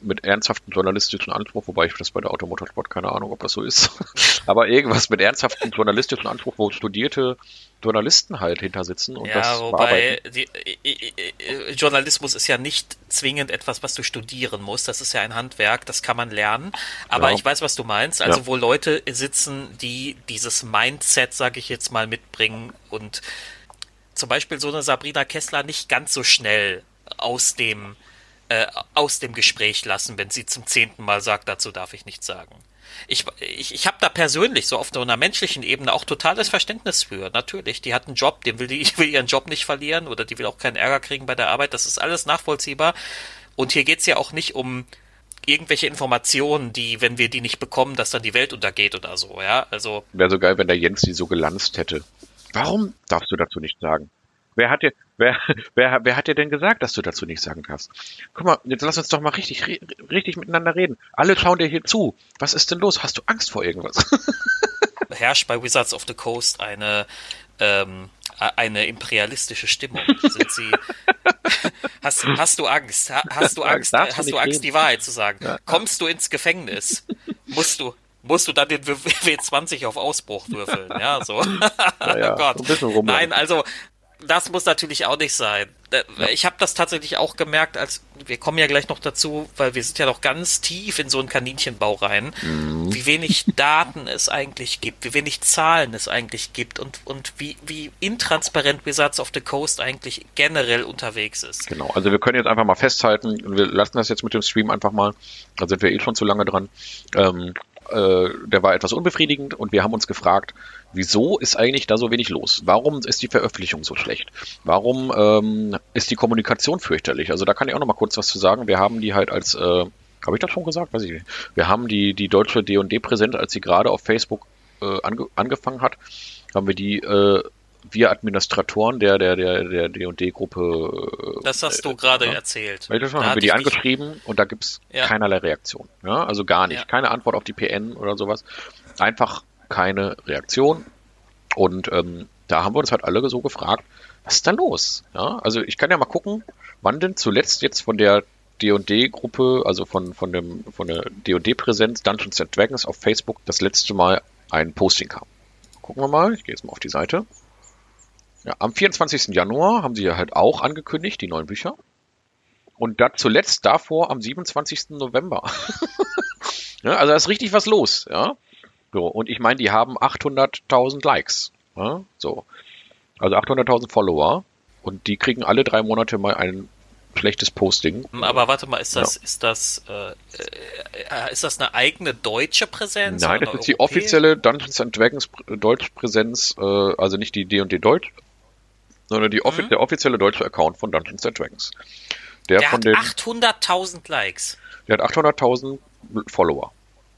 mit ernsthaftem journalistischen Anspruch, wobei ich das bei der Automotorsport keine Ahnung, ob das so ist. Aber irgendwas mit ernsthaftem journalistischen Anspruch, wo studierte Journalisten halt hinter sitzen und ja, das wobei die, Journalismus ist ja nicht zwingend etwas, was du studieren musst. Das ist ja ein Handwerk, das kann man lernen. Aber ja. ich weiß, was du meinst. Also ja. wo Leute sitzen, die dieses Mindset, sage ich jetzt mal, mitbringen und zum Beispiel so eine Sabrina Kessler nicht ganz so schnell aus dem äh, aus dem Gespräch lassen, wenn sie zum zehnten Mal sagt, dazu darf ich nichts sagen. Ich, ich, ich habe da persönlich so auf einer menschlichen Ebene auch totales Verständnis für. Natürlich, die hat einen Job, den will die, ich will ihren Job nicht verlieren oder die will auch keinen Ärger kriegen bei der Arbeit. Das ist alles nachvollziehbar. Und hier geht's ja auch nicht um irgendwelche Informationen, die, wenn wir die nicht bekommen, dass dann die Welt untergeht oder so, ja. Also. Wäre so geil, wenn der Jens die so gelanzt hätte. Warum darfst du dazu nicht sagen? Wer hat dir, wer, wer, wer hat dir denn gesagt, dass du dazu nichts sagen darfst? Guck mal, jetzt lass uns doch mal richtig, richtig miteinander reden. Alle schauen dir hier zu. Was ist denn los? Hast du Angst vor irgendwas? Herrscht bei Wizards of the Coast eine, ähm, eine imperialistische Stimmung. Sind sie, hast, hast du Angst? Hast du Angst? Hast du Angst, die Wahrheit zu sagen? Ja. Kommst du ins Gefängnis? Musst du, musst du dann den W20 auf Ausbruch würfeln, ja, so. Ja, ja. oh Gott. Nein, also das muss natürlich auch nicht sein. Ich habe das tatsächlich auch gemerkt, als wir kommen ja gleich noch dazu, weil wir sind ja noch ganz tief in so einen Kaninchenbau rein, mhm. wie wenig Daten es eigentlich gibt, wie wenig Zahlen es eigentlich gibt und, und wie, wie intransparent Wizards of the Coast eigentlich generell unterwegs ist. Genau, also wir können jetzt einfach mal festhalten, wir lassen das jetzt mit dem Stream einfach mal, da sind wir eh schon zu lange dran. Ähm, äh, der war etwas unbefriedigend und wir haben uns gefragt, wieso ist eigentlich da so wenig los? Warum ist die Veröffentlichung so schlecht? Warum ähm, ist die Kommunikation fürchterlich? Also da kann ich auch noch mal kurz was zu sagen. Wir haben die halt als, äh, habe ich das schon gesagt? Weiß ich nicht. Wir haben die, die deutsche D&D präsent, als sie gerade auf Facebook äh, ange angefangen hat, haben wir die äh, wir Administratoren der der der der D&D-Gruppe. Äh, das hast du gerade ja, erzählt. Weißt du schon, haben wir die angeschrieben und da gibt's ja. keinerlei Reaktion. Ja, also gar nicht. Ja. Keine Antwort auf die PN oder sowas. Einfach keine Reaktion. Und ähm, da haben wir uns halt alle so gefragt, was ist da los? Ja, also ich kann ja mal gucken, wann denn zuletzt jetzt von der D&D-Gruppe, also von, von, dem, von der D&D-Präsenz Dungeons and Dragons auf Facebook das letzte Mal ein Posting kam. Gucken wir mal, ich gehe jetzt mal auf die Seite. Ja, am 24. Januar haben sie ja halt auch angekündigt, die neuen Bücher. Und da zuletzt davor am 27. November. ja, also da ist richtig was los, ja. So, und ich meine, die haben 800.000 Likes. Ja, so. Also 800.000 Follower. Und die kriegen alle drei Monate mal ein schlechtes Posting. Aber warte mal, ist das, ja. ist das, äh, äh, ist das eine eigene deutsche Präsenz? Nein, das ist die offizielle Dungeons and Dragons Deutsch Präsenz, äh, also nicht die D&D Deutsch, sondern die offi mhm. der offizielle deutsche Account von Dungeons and Dragons. Der, der hat 800.000 Likes. Der hat 800.000 Follower.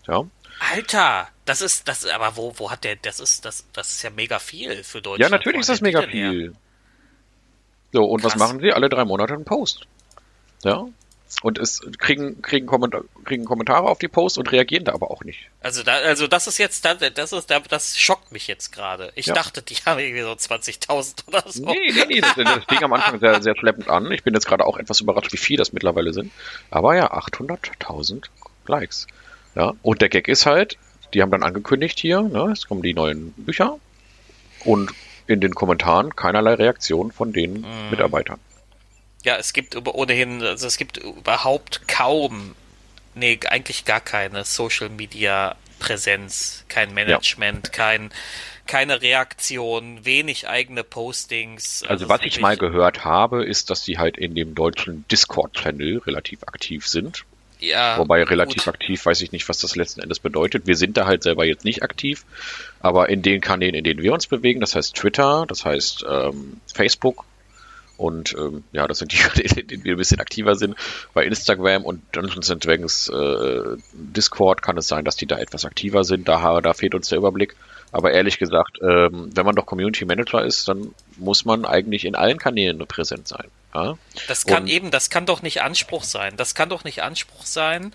Ja. Alter, das ist, das, aber wo, wo hat der, das ist, das, das ist ja mega viel für Deutschland. Ja, natürlich ist das mega viel. So, und Krass. was machen sie? Alle drei Monate einen Post. Ja und es kriegen, kriegen, Kommentar, kriegen Kommentare auf die Posts und reagieren da aber auch nicht. Also da, also das ist jetzt, das ist, das schockt mich jetzt gerade. Ich ja. dachte, die haben irgendwie so 20.000 oder so. Nee, nee, nee, das, das fing am Anfang sehr, sehr schleppend an. Ich bin jetzt gerade auch etwas überrascht, wie viel das mittlerweile sind. Aber ja, 800.000 Likes. Ja, und der Gag ist halt, die haben dann angekündigt hier, ne, es kommen die neuen Bücher und in den Kommentaren keinerlei Reaktion von den mm. Mitarbeitern. Ja, es gibt ohnehin, also es gibt überhaupt kaum, nee, eigentlich gar keine Social Media Präsenz, kein Management, ja. kein, keine Reaktion, wenig eigene Postings. Also, also was ich mal gehört habe, ist, dass sie halt in dem deutschen Discord-Channel relativ aktiv sind. Ja. Wobei relativ gut. aktiv weiß ich nicht, was das letzten Endes bedeutet. Wir sind da halt selber jetzt nicht aktiv, aber in den Kanälen, in denen wir uns bewegen, das heißt Twitter, das heißt ähm, Facebook, und ähm, ja, das sind die, in denen wir ein bisschen aktiver sind. Bei Instagram und Dungeons and Dragons äh, Discord kann es sein, dass die da etwas aktiver sind. Da, da fehlt uns der Überblick. Aber ehrlich gesagt, ähm, wenn man doch Community Manager ist, dann muss man eigentlich in allen Kanälen präsent sein. Ja? Das kann und, eben, das kann doch nicht Anspruch sein. Das kann doch nicht Anspruch sein,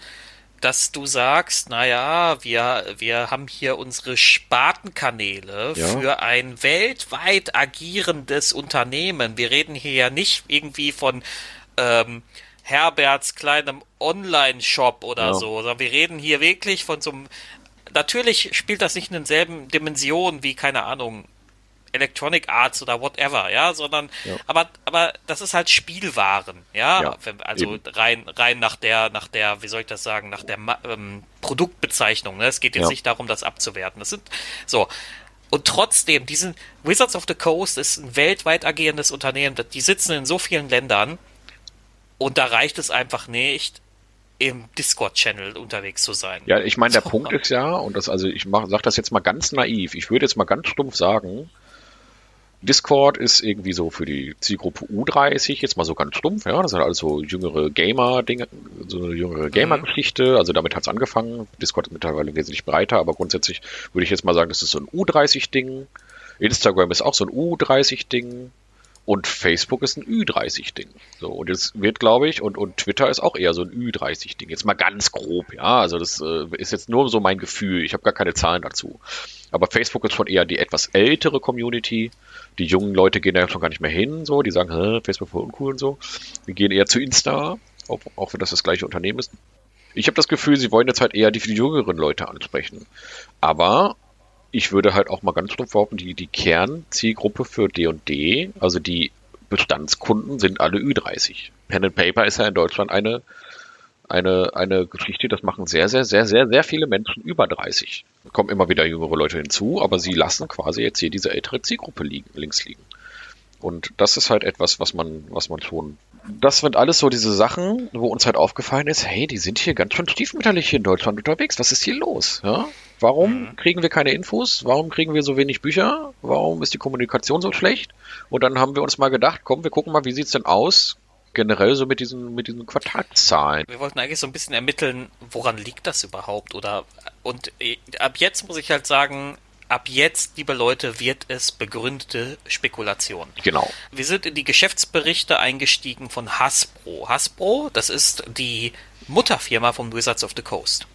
dass du sagst, naja, wir, wir haben hier unsere Spartenkanäle ja. für ein weltweit agierendes Unternehmen. Wir reden hier ja nicht irgendwie von ähm, Herberts kleinem Online-Shop oder ja. so, sondern wir reden hier wirklich von so einem. Natürlich spielt das nicht in denselben Dimensionen wie, keine Ahnung, Electronic Arts oder whatever, ja, sondern ja. aber aber das ist halt Spielwaren, ja, ja also eben. rein rein nach der nach der wie soll ich das sagen nach der ähm, Produktbezeichnung. Ne? Es geht jetzt ja. nicht darum, das abzuwerten. Das sind so und trotzdem diesen Wizards of the Coast ist ein weltweit agierendes Unternehmen. Die sitzen in so vielen Ländern Und da reicht es einfach nicht, im Discord-Channel unterwegs zu sein. Ja, ich meine, der so. Punkt ist ja, und das, also ich sage das jetzt mal ganz naiv, ich würde jetzt mal ganz stumpf sagen, Discord ist irgendwie so für die Zielgruppe U30, jetzt mal so ganz stumpf, ja, das sind also jüngere Gamer-Dinge, so eine jüngere mhm. Gamer-Geschichte, also damit hat es angefangen. Discord ist mittlerweile wesentlich breiter, aber grundsätzlich würde ich jetzt mal sagen, das ist so ein U30-Ding. Instagram ist auch so ein U30-Ding. Und Facebook ist ein Ü30-Ding. So, und jetzt wird, glaube ich, und, und Twitter ist auch eher so ein Ü30-Ding. Jetzt mal ganz grob, ja. Also das äh, ist jetzt nur so mein Gefühl. Ich habe gar keine Zahlen dazu. Aber Facebook ist schon eher die etwas ältere Community. Die jungen Leute gehen da schon gar nicht mehr hin, so. Die sagen, Facebook voll uncool und so. Die gehen eher zu Insta, auch, auch wenn das das gleiche Unternehmen ist. Ich habe das Gefühl, sie wollen jetzt halt eher die jüngeren Leute ansprechen. Aber ich würde halt auch mal ganz stumpf behaupten, die, die Kernzielgruppe für D&D, also die Bestandskunden sind alle Ü30. Pen and Paper ist ja in Deutschland eine, eine, eine Geschichte, das machen sehr, sehr, sehr, sehr, sehr viele Menschen über 30. Da kommen immer wieder jüngere Leute hinzu, aber sie lassen quasi jetzt hier diese ältere Zielgruppe liegen, links liegen. Und das ist halt etwas, was man, was man schon. Das sind alles so diese Sachen, wo uns halt aufgefallen ist, hey, die sind hier ganz schön stiefmütterlich hier in Deutschland unterwegs. Was ist hier los? Ja? Warum mhm. kriegen wir keine Infos? Warum kriegen wir so wenig Bücher? Warum ist die Kommunikation so schlecht? Und dann haben wir uns mal gedacht, komm, wir gucken mal, wie sieht's denn aus? Generell so mit diesen, mit diesen Quartalszahlen. Wir wollten eigentlich so ein bisschen ermitteln, woran liegt das überhaupt? Oder und äh, ab jetzt muss ich halt sagen, ab jetzt, liebe Leute, wird es begründete Spekulation. Genau. Wir sind in die Geschäftsberichte eingestiegen von Hasbro. Hasbro, das ist die Mutterfirma von Wizards of the Coast.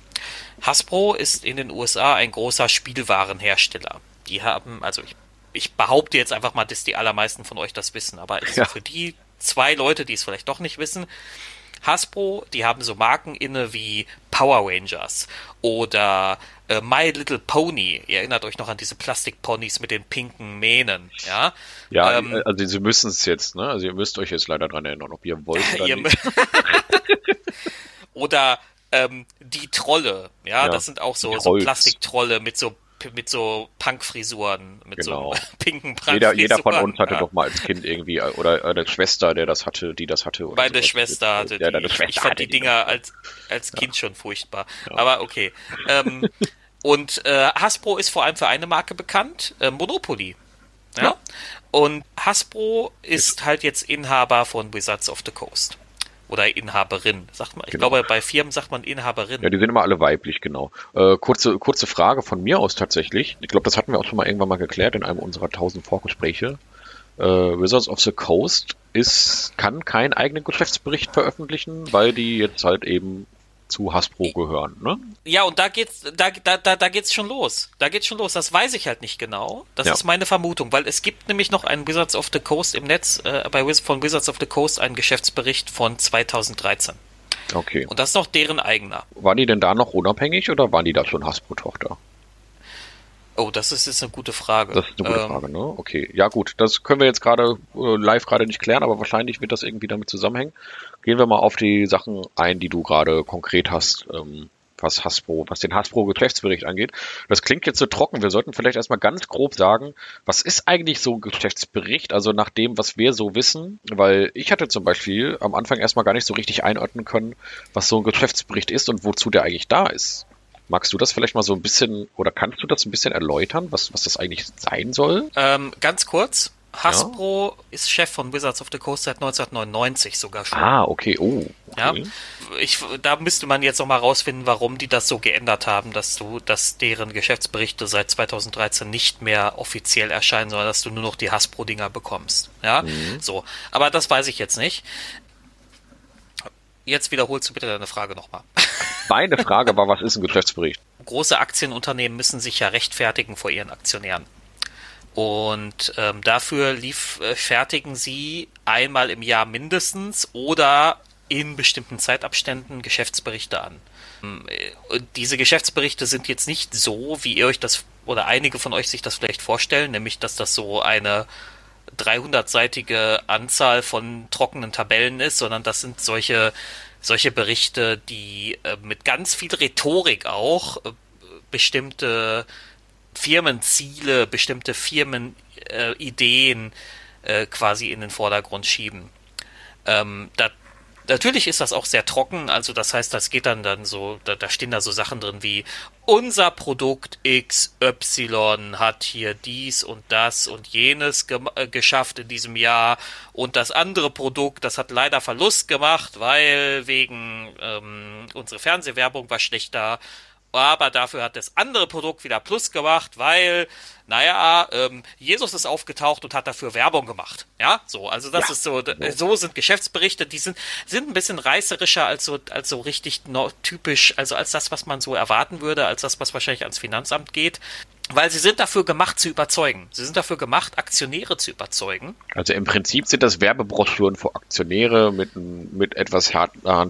Hasbro ist in den USA ein großer Spielwarenhersteller. Die haben, also ich, ich behaupte jetzt einfach mal, dass die allermeisten von euch das wissen, aber ja. für die zwei Leute, die es vielleicht doch nicht wissen, Hasbro, die haben so Marken inne wie Power Rangers oder äh, My Little Pony. Ihr erinnert euch noch an diese Plastikponys mit den pinken Mähnen, ja? Ja, ähm, also sie müssen es jetzt, ne? Also ihr müsst euch jetzt leider dran erinnern, ob ihr wollt oder ihr nicht. oder ähm, die Trolle, ja, ja, das sind auch so, so Plastiktrolle mit so mit so Punkfrisuren, mit genau. so pinken Punkfrisuren. Jeder, jeder von uns hatte ja. doch mal als Kind irgendwie, oder eine Schwester, der das hatte, die das hatte. Meine sowas. Schwester hatte ja, die. Schwester ich fand die Dinger als, als Kind schon furchtbar. Aber okay. Ähm, und äh, Hasbro ist vor allem für eine Marke bekannt, äh, Monopoly. Ja? Und Hasbro ist halt jetzt Inhaber von Wizards of the Coast oder Inhaberin, sagt man. Ich genau. glaube, bei Firmen sagt man Inhaberin. Ja, die sind immer alle weiblich, genau. Äh, kurze, kurze Frage von mir aus tatsächlich. Ich glaube, das hatten wir auch schon mal irgendwann mal geklärt in einem unserer tausend Vorgespräche. Äh, Wizards of the Coast ist, kann keinen eigenen Geschäftsbericht veröffentlichen, weil die jetzt halt eben zu Hasbro gehören, ne? Ja, und da geht's, da, da, da, da geht's schon los. Da geht's schon los. Das weiß ich halt nicht genau. Das ja. ist meine Vermutung, weil es gibt nämlich noch einen Wizards of the Coast im Netz, äh, bei Wiz von Wizards of the Coast einen Geschäftsbericht von 2013. Okay. Und das ist noch deren eigener. Waren die denn da noch unabhängig oder waren die da schon Hasbro-Tochter? Oh, das ist jetzt eine gute Frage. Das ist eine gute ähm, Frage, ne? Okay. Ja, gut. Das können wir jetzt gerade äh, live gerade nicht klären, aber wahrscheinlich wird das irgendwie damit zusammenhängen. Gehen wir mal auf die Sachen ein, die du gerade konkret hast, ähm, was Hasbro, was den Hasbro-Geschäftsbericht angeht. Das klingt jetzt so trocken. Wir sollten vielleicht erstmal ganz grob sagen, was ist eigentlich so ein Geschäftsbericht? Also nach dem, was wir so wissen, weil ich hatte zum Beispiel am Anfang erstmal gar nicht so richtig einordnen können, was so ein Geschäftsbericht ist und wozu der eigentlich da ist. Magst du das vielleicht mal so ein bisschen oder kannst du das ein bisschen erläutern, was, was das eigentlich sein soll? Ähm, ganz kurz. Hasbro ja. ist Chef von Wizards of the Coast seit 1999 sogar schon. Ah, okay, oh. Okay. Ja, ich, da müsste man jetzt noch mal rausfinden, warum die das so geändert haben, dass du, dass deren Geschäftsberichte seit 2013 nicht mehr offiziell erscheinen, sondern dass du nur noch die Hasbro-Dinger bekommst. Ja, mhm. so. Aber das weiß ich jetzt nicht. Jetzt wiederholst du bitte deine Frage nochmal. Meine Frage war, was ist ein Geschäftsbericht? Große Aktienunternehmen müssen sich ja rechtfertigen vor ihren Aktionären. Und ähm, dafür lief, äh, fertigen sie einmal im Jahr mindestens oder in bestimmten Zeitabständen Geschäftsberichte an. Ähm, und diese Geschäftsberichte sind jetzt nicht so, wie ihr euch das oder einige von euch sich das vielleicht vorstellen, nämlich dass das so eine 300-seitige Anzahl von trockenen Tabellen ist, sondern das sind solche, solche Berichte, die äh, mit ganz viel Rhetorik auch äh, bestimmte Firmenziele, bestimmte Firmenideen äh, quasi in den Vordergrund schieben. Ähm, da, Natürlich ist das auch sehr trocken, also das heißt, das geht dann dann so, da, da stehen da so Sachen drin wie unser Produkt XY hat hier dies und das und jenes ge äh, geschafft in diesem Jahr und das andere Produkt, das hat leider Verlust gemacht, weil wegen ähm, unsere Fernsehwerbung war schlechter aber dafür hat das andere Produkt wieder Plus gemacht, weil, naja, ähm, Jesus ist aufgetaucht und hat dafür Werbung gemacht. Ja, so, also das ja. ist so, so sind Geschäftsberichte, die sind, sind ein bisschen reißerischer als so, als so richtig typisch, also als das, was man so erwarten würde, als das, was wahrscheinlich ans Finanzamt geht. Weil sie sind dafür gemacht zu überzeugen. Sie sind dafür gemacht, Aktionäre zu überzeugen. Also im Prinzip sind das Werbebroschüren für Aktionäre mit, mit etwas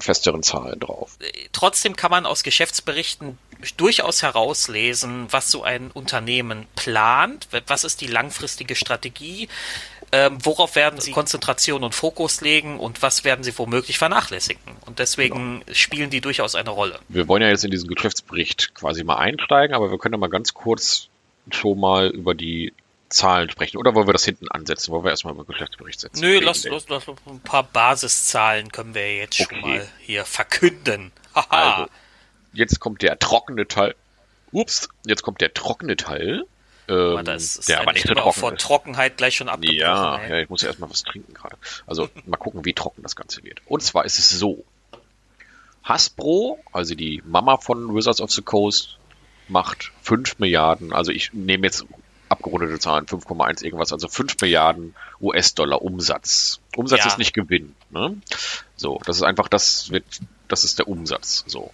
festeren Zahlen drauf. Trotzdem kann man aus Geschäftsberichten durchaus herauslesen, was so ein Unternehmen plant, was ist die langfristige Strategie, ähm, worauf werden sie Konzentration und Fokus legen und was werden sie womöglich vernachlässigen. Und deswegen genau. spielen die durchaus eine Rolle. Wir wollen ja jetzt in diesen Geschäftsbericht quasi mal einsteigen, aber wir können ja mal ganz kurz schon mal über die Zahlen sprechen. Oder wollen wir das hinten ansetzen? Wollen wir erstmal über Geschäftsbericht setzen? Nö, lass, lass, lass, ein paar Basiszahlen können wir jetzt okay. schon mal hier verkünden. also, jetzt kommt der trockene Teil. Ups, jetzt kommt der trockene Teil. Ähm, das ist der aber nicht so trocken vor ist. Trockenheit gleich schon abgebrochen. Ja, ja, ich muss ja erstmal was trinken gerade. Also mal gucken, wie trocken das Ganze wird. Und zwar ist es so. Hasbro, also die Mama von Wizards of the Coast, macht 5 Milliarden, also ich nehme jetzt abgerundete Zahlen, 5,1 irgendwas, also 5 Milliarden US-Dollar Umsatz. Umsatz ja. ist nicht Gewinn. Ne? So, das ist einfach, das wird, das ist der Umsatz. So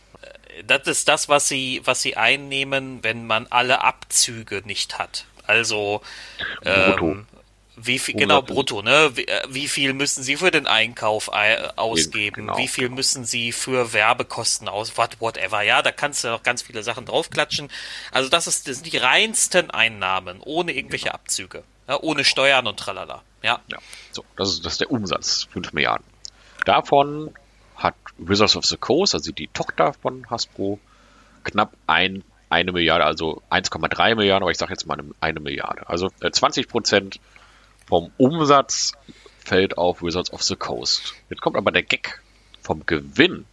das ist das, was sie, was sie einnehmen, wenn man alle Abzüge nicht hat. Also ähm, wie viel, genau, brutto, ne? Wie, äh, wie, viel müssen Sie für den Einkauf äh, ausgeben? Genau. Wie viel müssen Sie für Werbekosten aus, what, whatever, ja? Da kannst du noch ganz viele Sachen draufklatschen. Also das, ist, das sind die reinsten Einnahmen, ohne irgendwelche genau. Abzüge. Ja, ohne Steuern und tralala. Ja. ja. So, das ist, das ist der Umsatz, 5 Milliarden. Davon hat Wizards of the Coast, also die Tochter von Hasbro, knapp ein, eine Milliarde, also 1,3 Milliarden, aber ich sage jetzt mal eine, Milliarde. Also äh, 20 Prozent vom Umsatz fällt auf Wizards of the Coast. Jetzt kommt aber der Gag vom Gewinn.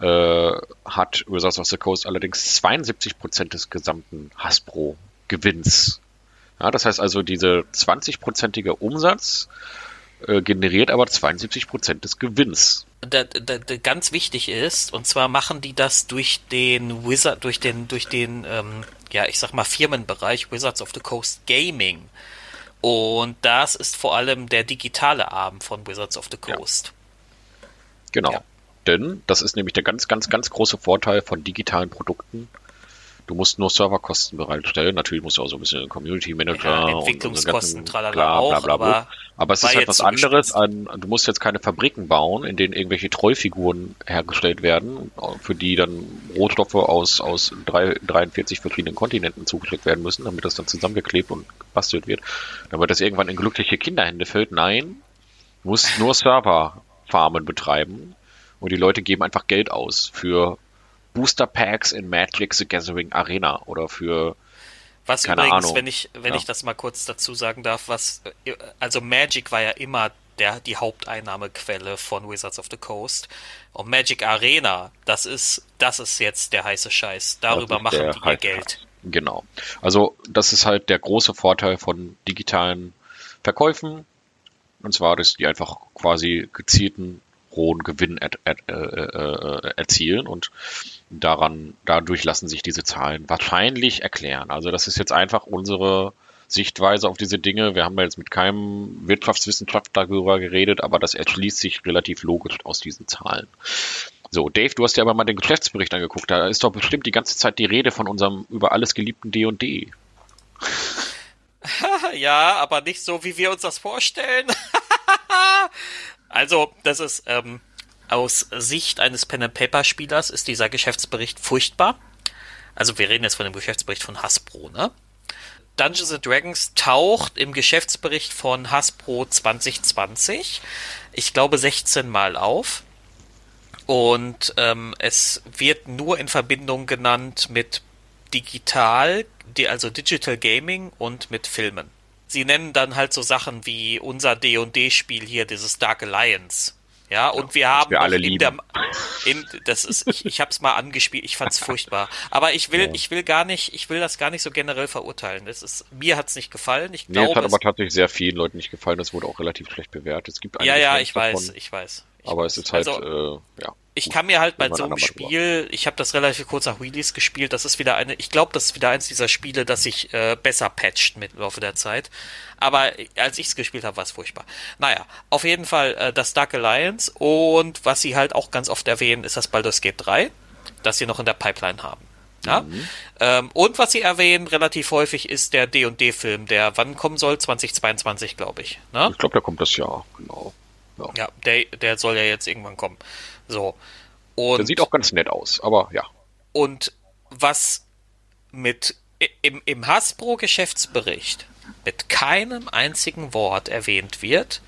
Äh, hat Wizards of the Coast allerdings 72 Prozent des gesamten Hasbro-Gewinns. Ja, das heißt also, diese 20-prozentige Umsatz äh, generiert aber 72 Prozent des Gewinns. Da, da, da, ganz wichtig ist, und zwar machen die das durch den Wizard, durch den, durch den, ähm, ja, ich sag mal, Firmenbereich Wizards of the Coast Gaming. Und das ist vor allem der digitale Arm von Wizards of the Coast. Ja. Genau. Ja. Denn das ist nämlich der ganz, ganz, ganz große Vorteil von digitalen Produkten Du musst nur Serverkosten bereitstellen. Natürlich musst du auch so ein bisschen Community Manager ja, Entwicklungskosten, und, tralala klar, auch, bla, bla, bla. aber, aber es ist halt was anderes. An, du musst jetzt keine Fabriken bauen, in denen irgendwelche Trollfiguren hergestellt werden, für die dann Rohstoffe aus, aus drei, 43 verschiedenen Kontinenten zugeschickt werden müssen, damit das dann zusammengeklebt und gebastelt wird. Damit das irgendwann in glückliche Kinderhände fällt. Nein, du musst nur Serverfarmen betreiben und die Leute geben einfach Geld aus für Booster Packs in Magic the Gathering Arena oder für was keine übrigens, Ahnung. wenn ich wenn ja. ich das mal kurz dazu sagen darf, was also Magic war ja immer der die Haupteinnahmequelle von Wizards of the Coast und Magic Arena, das ist das ist jetzt der heiße Scheiß. Darüber machen die ihr Geld. Genau. Also das ist halt der große Vorteil von digitalen Verkäufen. Und zwar, dass die einfach quasi gezielten hohen Gewinn er, er, äh, erzielen und daran, dadurch lassen sich diese Zahlen wahrscheinlich erklären. Also das ist jetzt einfach unsere Sichtweise auf diese Dinge. Wir haben ja jetzt mit keinem Wirtschaftswissenschaftler darüber geredet, aber das erschließt sich relativ logisch aus diesen Zahlen. So, Dave, du hast dir aber mal den Geschäftsbericht angeguckt. Da ist doch bestimmt die ganze Zeit die Rede von unserem über alles geliebten D&D. ja, aber nicht so, wie wir uns das vorstellen. Also, das ist ähm, aus Sicht eines Pen-and-Paper-Spielers ist dieser Geschäftsbericht furchtbar. Also wir reden jetzt von dem Geschäftsbericht von Hasbro, ne? Dungeons and Dragons taucht im Geschäftsbericht von Hasbro 2020, ich glaube 16 Mal auf. Und ähm, es wird nur in Verbindung genannt mit digital, also Digital Gaming und mit Filmen sie nennen dann halt so Sachen wie unser D&D-Spiel hier, dieses Dark Alliance. Ja, und wir haben wir alle in der, in, das ist, ich, ich habe es mal angespielt, ich fand's furchtbar. Aber ich will, Ja. ich will gar nicht, ich will das gar nicht so generell verurteilen. Das ist, mir hat's nicht gefallen. Ich Nee, glaube, es hat es- aber tatsächlich sehr vielen Leuten nicht gefallen. Das wurde auch relativ schlecht bewertet. Es gibt ja, einige ja, Fans ich weiß, davon, ich weiß. Ich aber weiß. es ist halt, Also, äh, ja. Ich kann mir halt bei so ein einem. Spiel, ich habe das relativ kurz nach Release gespielt, das ist wieder eine, ich glaube, das ist wieder eins dieser Spiele, das sich äh, besser patcht mit Laufe der Zeit. Aber als ich es gespielt habe, war es furchtbar. Naja, auf jeden Fall äh, das Dark Alliance und was sie halt auch ganz oft erwähnen, ist das Baldur's Gate 3, das sie noch in der Pipeline haben. Ja? Mhm. Ähm, und was sie erwähnen relativ häufig ist der D&D-Film, der wann kommen soll? 2022, glaube ich. Ne? Ich glaube, da kommt das Jahr, genau. Ja. Ja, der, der soll ja jetzt irgendwann kommen. So. Und Der sieht auch ganz nett aus, aber ja. und was mit im, im Hasbro-Geschäftsbericht mit keinem einzigen Wort erwähnt wird,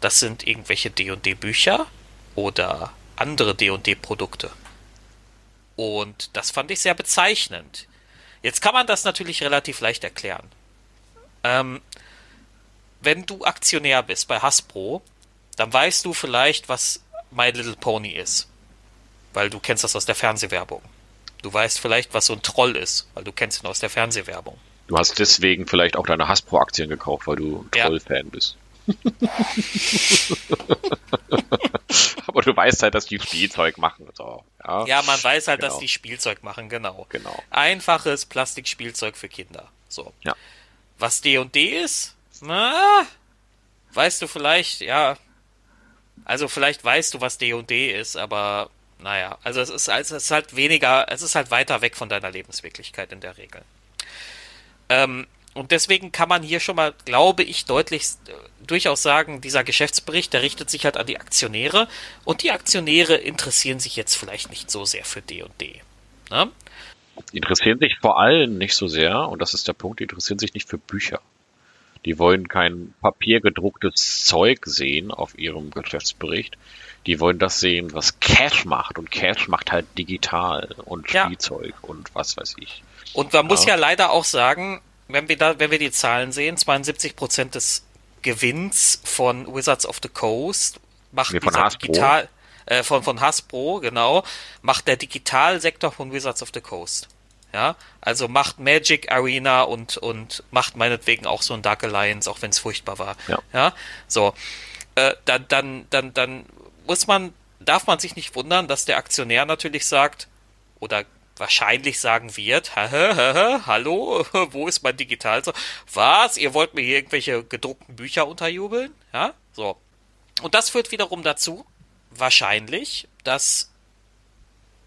das sind irgendwelche D&D-Bücher oder andere D&D-Produkte. Und das fand ich sehr bezeichnend. Jetzt kann man das natürlich relativ leicht erklären. Ähm, wenn du Aktionär bist bei Hasbro, dann weißt du vielleicht, was My Little Pony ist. Weil du kennst das aus der Fernsehwerbung. Du weißt vielleicht, was so ein Troll ist, weil du kennst ihn aus der Fernsehwerbung. Du hast deswegen vielleicht auch deine Hasbro-Aktien gekauft, weil du Ja. Troll-Fan bist. aber du weißt halt, dass die Spielzeug machen. So. Ja, Ja, man weiß halt, Genau. dass die Spielzeug machen, genau. Genau. Einfaches Plastikspielzeug für Kinder. So. Ja. Was D&D ist? Na, weißt du vielleicht, ja. Also vielleicht weißt du, was D&D ist, aber naja, also es ist, es ist halt weniger, es ist halt weiter weg von deiner Lebenswirklichkeit in der Regel. Ähm, und deswegen kann man hier schon mal, glaube ich, deutlich äh, durchaus sagen, dieser Geschäftsbericht, der richtet sich halt an die Aktionäre und die Aktionäre interessieren sich jetzt vielleicht nicht so sehr für D&D. Ne? Die interessieren sich vor allem nicht so sehr, und das ist der Punkt, die interessieren sich nicht für Bücher. Die wollen kein papiergedrucktes Zeug sehen auf ihrem Geschäftsbericht. Die wollen das sehen, was Cash macht. Und Cash macht halt digital und Ja. Spielzeug und was weiß ich. Und man muss Ja. ja leider auch sagen, wenn wir da, wenn wir die Zahlen sehen, 72 Prozent des Gewinns von Wizards of the Coast macht Nee, dieser digital äh, von von Hasbro genau macht der Digitalsektor von Wizards of the Coast. Ja, also macht Magic Arena und und macht meinetwegen auch so ein Dark Alliance, auch wenn es furchtbar war. Ja. ja? so äh, dann dann dann dann muss man darf man sich nicht wundern, dass der Aktionär natürlich sagt oder wahrscheinlich sagen wird, hallo, wo ist mein Digital? Was? Ihr wollt mir hier irgendwelche gedruckten Bücher unterjubeln? Ja, so. Und das führt wiederum dazu, wahrscheinlich, dass